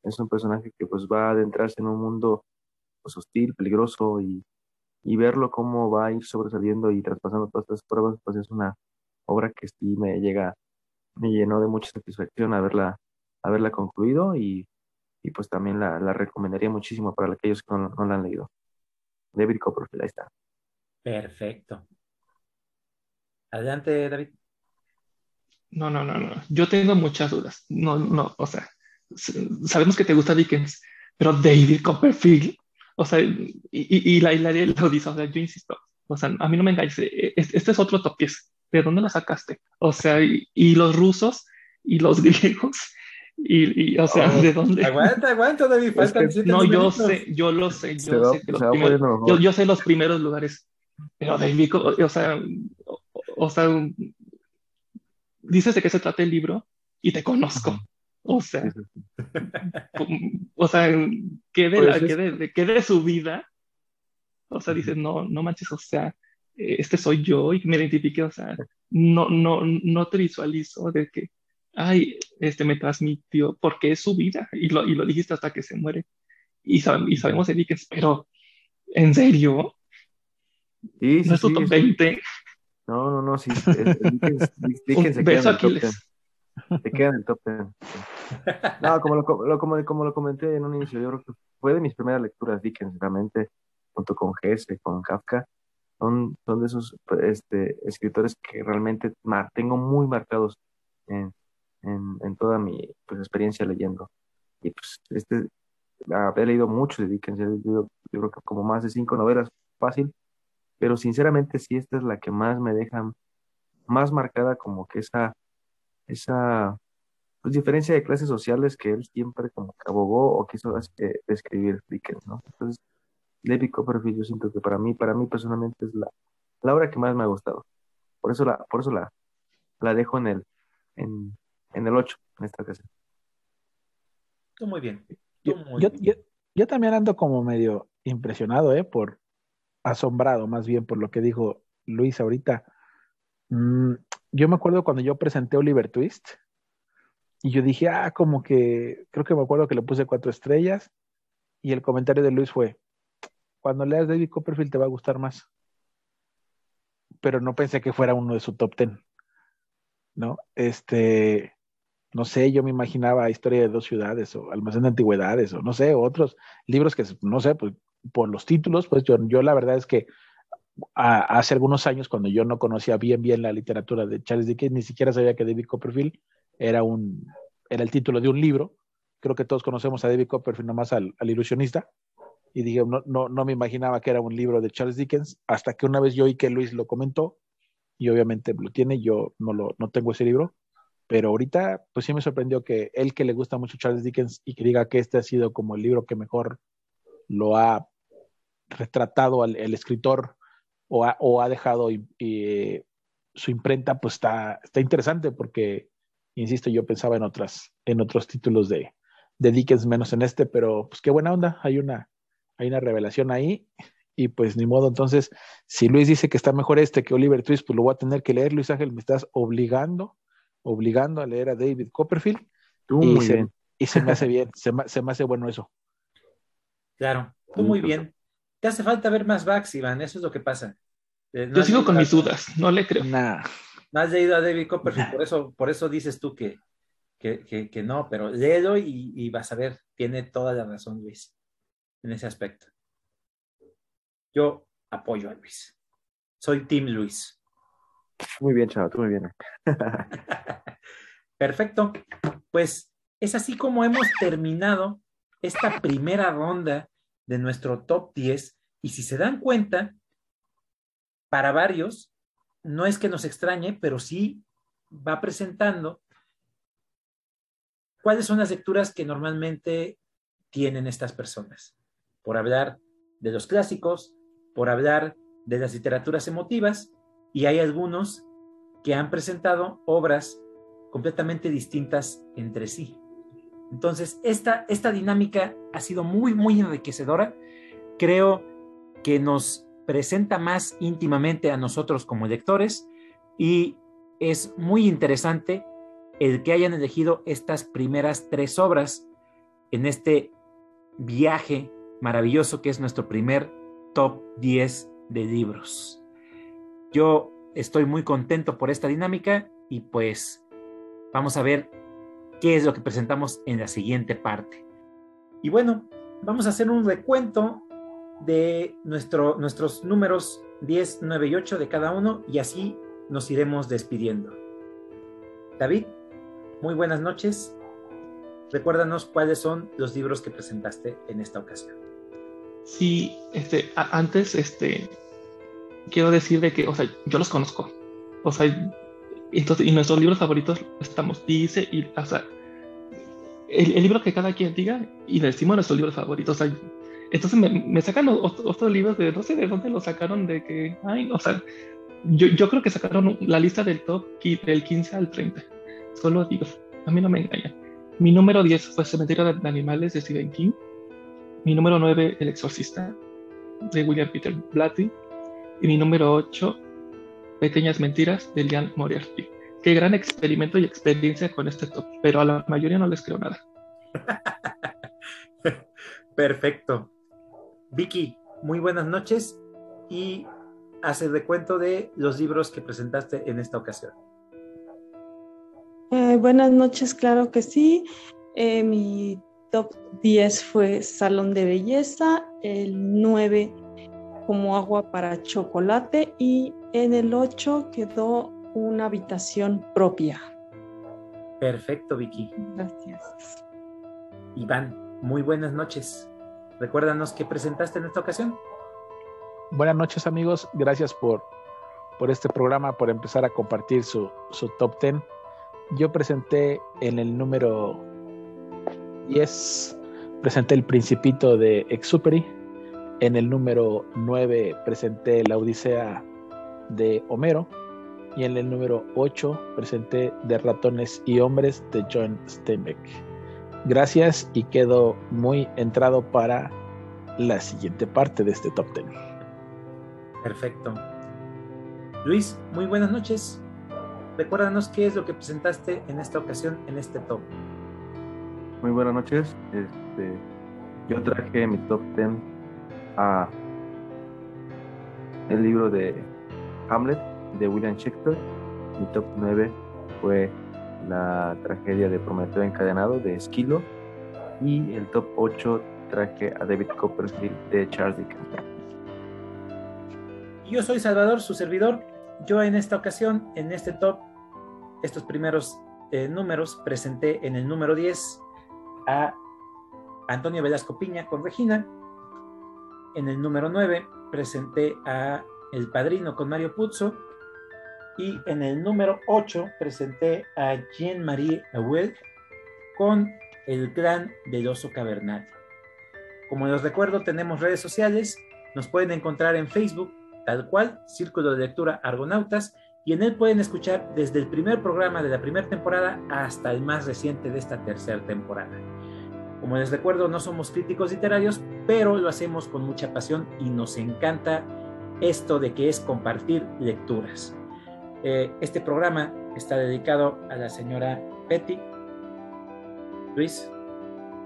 es, un personaje que pues va a adentrarse en un mundo pues, hostil, peligroso y, verlo cómo va a ir sobresaliendo y traspasando todas estas pruebas, pues es una obra que sí me llega, me llenó de mucha satisfacción haberla, haberla concluido y, pues también la, recomendaría muchísimo para aquellos que no, no la han leído. David Copperfield, ahí está. Perfecto. Adelante, David. No, no, no, no. Yo tengo muchas dudas. No, no, o sea, sabemos que te gusta Dickens, pero David Copperfield, o sea, y, y, la Hilaria lo dice, o sea, yo insisto, o sea, a mí no me engañes, e, este es otro top 10. ¿De dónde lo sacaste? O sea, y, los rusos y los griegos, y, o sea, oh, ¿de dónde? Aguanta, aguanta, David, faltan No, yo sé, yo lo sé, yo sé, yo, yo sé los primeros lugares, pero David, o sea, o sea, dices de qué se trata el libro y te conozco. O sea, o sea, ¿qué de, pues de, de, su vida? O sea, dices, no, no manches, o sea, este soy yo y me identifique, o sea, no, no, no te visualizo de que, ay, este me transmitió, porque es su vida y lo, y lo dijiste hasta que se muere. Y, y sabemos de Dickens, pero, ¿en serio? Sí, sí, ¿No es tu top 20? No, no, no, sí. Dickens, se queda en el top 10. Se queda en el top 10. No, como lo, como, como lo comenté en un inicio, yo creo que fue de mis primeras lecturas Dickens, realmente, junto con Hesse, con Kafka. Son, son de esos este, escritores que realmente tengo muy marcados en, en, en toda mi pues, experiencia leyendo. Y pues, este, he leído mucho de Dickens, he leído, yo creo que como más de cinco novelas, fácil pero sinceramente sí, esta es la que más me deja más marcada como que esa, esa pues, diferencia de clases sociales que él siempre como que abogó o quiso eh, describir Dickens, ¿no? Entonces, David Copperfield yo siento que para mí, para mí personalmente es la, la obra que más me ha gustado. Por eso la, por eso la, la dejo en el, en, en el 8, en esta ocasión. Muy bien. Yo, yo, yo, yo, también ando como medio impresionado, ¿eh? Por, asombrado más bien por lo que dijo Luis ahorita. Mm, yo me acuerdo cuando yo presenté Oliver Twist y yo dije, ah, como que, creo que me acuerdo que le puse cuatro estrellas y el comentario de Luis fue, cuando leas David Copperfield te va a gustar más. Pero no pensé que fuera uno de su top ten, ¿no? Este, no sé, yo me imaginaba Historia de dos ciudades o Almacén de antigüedades o no sé, otros libros que, no sé, pues por los títulos, pues yo, yo la verdad es que hace algunos años, cuando yo no conocía bien bien la literatura de Charles Dickens, ni siquiera sabía que David Copperfield era, un, era el título de un libro. Creo que todos conocemos a David Copperfield nomás al, al ilusionista. Y dije, no, no, no me imaginaba que era un libro de Charles Dickens, hasta que una vez yo oí que Luis lo comentó, y obviamente lo tiene, yo no, lo, no tengo ese libro, pero ahorita pues sí me sorprendió que él que le gusta mucho Charles Dickens y que diga que este ha sido como el libro que mejor lo ha retratado al el escritor o ha, o ha dejado su imprenta, pues está, está interesante porque, insisto, yo pensaba en, otras, en otros títulos de, de Dickens, menos en este, pero pues qué buena onda, hay una, hay una revelación ahí y pues ni modo, entonces, si Luis dice que está mejor este que Oliver Twist, pues lo voy a tener que leer, Luis Ángel, me estás obligando, obligando a leer a David Copperfield. y, se, y se me hace bien, se se me hace bueno eso. Claro, tú muy bien. Te hace falta ver más backs, Iván, eso es lo que pasa. Eh, Yo sigo con mis dudas, no le creo. nada. No has leído a David Copperfield, por eso, por eso dices tú que, que, no, pero léelo y, y, vas a ver, tiene toda la razón Luis en ese aspecto. Yo apoyo a Luis. Soy Team Luis. Muy bien, chavo, tú muy bien. Perfecto. Pues es así como hemos terminado esta primera ronda de nuestro top 10 y si se dan cuenta, para varios, no es que nos extrañe, pero sí va presentando cuáles son las lecturas que normalmente tienen estas personas. Por hablar de los clásicos, por hablar de las literaturas emotivas, y hay algunos que han presentado obras completamente distintas entre sí. Entonces, esta, esta dinámica ha sido muy, muy enriquecedora. Creo que nos presenta más íntimamente a nosotros como lectores y es muy interesante el que hayan elegido estas primeras tres obras en este viaje maravilloso que es nuestro primer top 10 de libros. Yo estoy muy contento por esta dinámica y pues vamos a ver qué es lo que presentamos en la siguiente parte. Y bueno, vamos a hacer un recuento de nuestro, nuestros números 10, 9 y 8 de cada uno y así nos iremos despidiendo. David, muy buenas noches. Recuérdanos cuáles son los libros que presentaste en esta ocasión. Sí, este, antes, este, quiero decir de que, o sea, yo los conozco. O sea, entonces, y nuestros libros favoritos estamos, dice, y, o sea, el, libro que cada quien diga y le decimos nuestros libros favoritos. O sea, entonces me, sacan otros, libros de no sé de dónde los sacaron, de que, ay, o sea, yo, yo creo que sacaron la lista del top del 15 al 30. Solo digo, a mí no me engañan. Mi número 10 fue Cementerio de Animales de Stephen King. Mi número 9, El Exorcista de William Peter Blatty. Y mi número 8, Pequeñas Mentiras de Lian Moriarty. Qué gran experimento y experiencia con este top, pero a la mayoría no les creo nada. Perfecto. Vicky, muy buenas noches y hace recuento de los libros que presentaste en esta ocasión. Eh, buenas noches, claro que sí. Eh, mi top 10 fue Salón de Belleza, el 9 como agua para chocolate y en el 8 quedó una habitación propia. Perfecto, Vicky. Gracias. Iván, muy buenas noches. Recuérdanos qué presentaste en esta ocasión. Buenas noches, amigos. Gracias por, por este programa, por empezar a compartir su, su top 10. Yo presenté en el número 10, presenté El Principito de Exuperi. En el número 9 presenté La Odisea de Homero. Y en el número 8 presenté De Ratones y Hombres de John Steinbeck. Gracias y quedo muy entrado para la siguiente parte de este top 10. Perfecto. Luis, muy buenas noches. Recuérdanos qué es lo que presentaste en esta ocasión en este top. Muy buenas noches. Este, yo traje mi top 10 a el libro de Hamlet de William Shakespeare. Mi top 9 fue la tragedia de Prometeo encadenado de Esquilo. Y el top 8 traje a David Copperfield de Charles Dickens. Yo soy Salvador, su servidor. Yo en esta ocasión, en este top, estos primeros eh, números, presenté en el número 10 a Antonio Velasco Piña con Regina. En el número 9 presenté a El Padrino con Mario Puzo. Y en el número 8 presenté a Jean-Marie Awel con El Gran Veloso Cavernal. Como les recuerdo, tenemos redes sociales. Nos pueden encontrar en Facebook, tal cual, Círculo de Lectura Argonautas y en él pueden escuchar desde el primer programa de la primera temporada hasta el más reciente de esta tercera temporada. Como les recuerdo, no somos críticos literarios, pero lo hacemos con mucha pasión y nos encanta esto de que es compartir lecturas. Eh, este programa está dedicado a la señora Betty. Luis,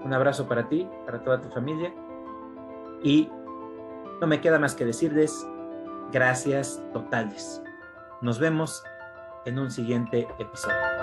un abrazo para ti, para toda tu familia. Y no me queda más que decirles gracias totales. Nos vemos en un siguiente episodio.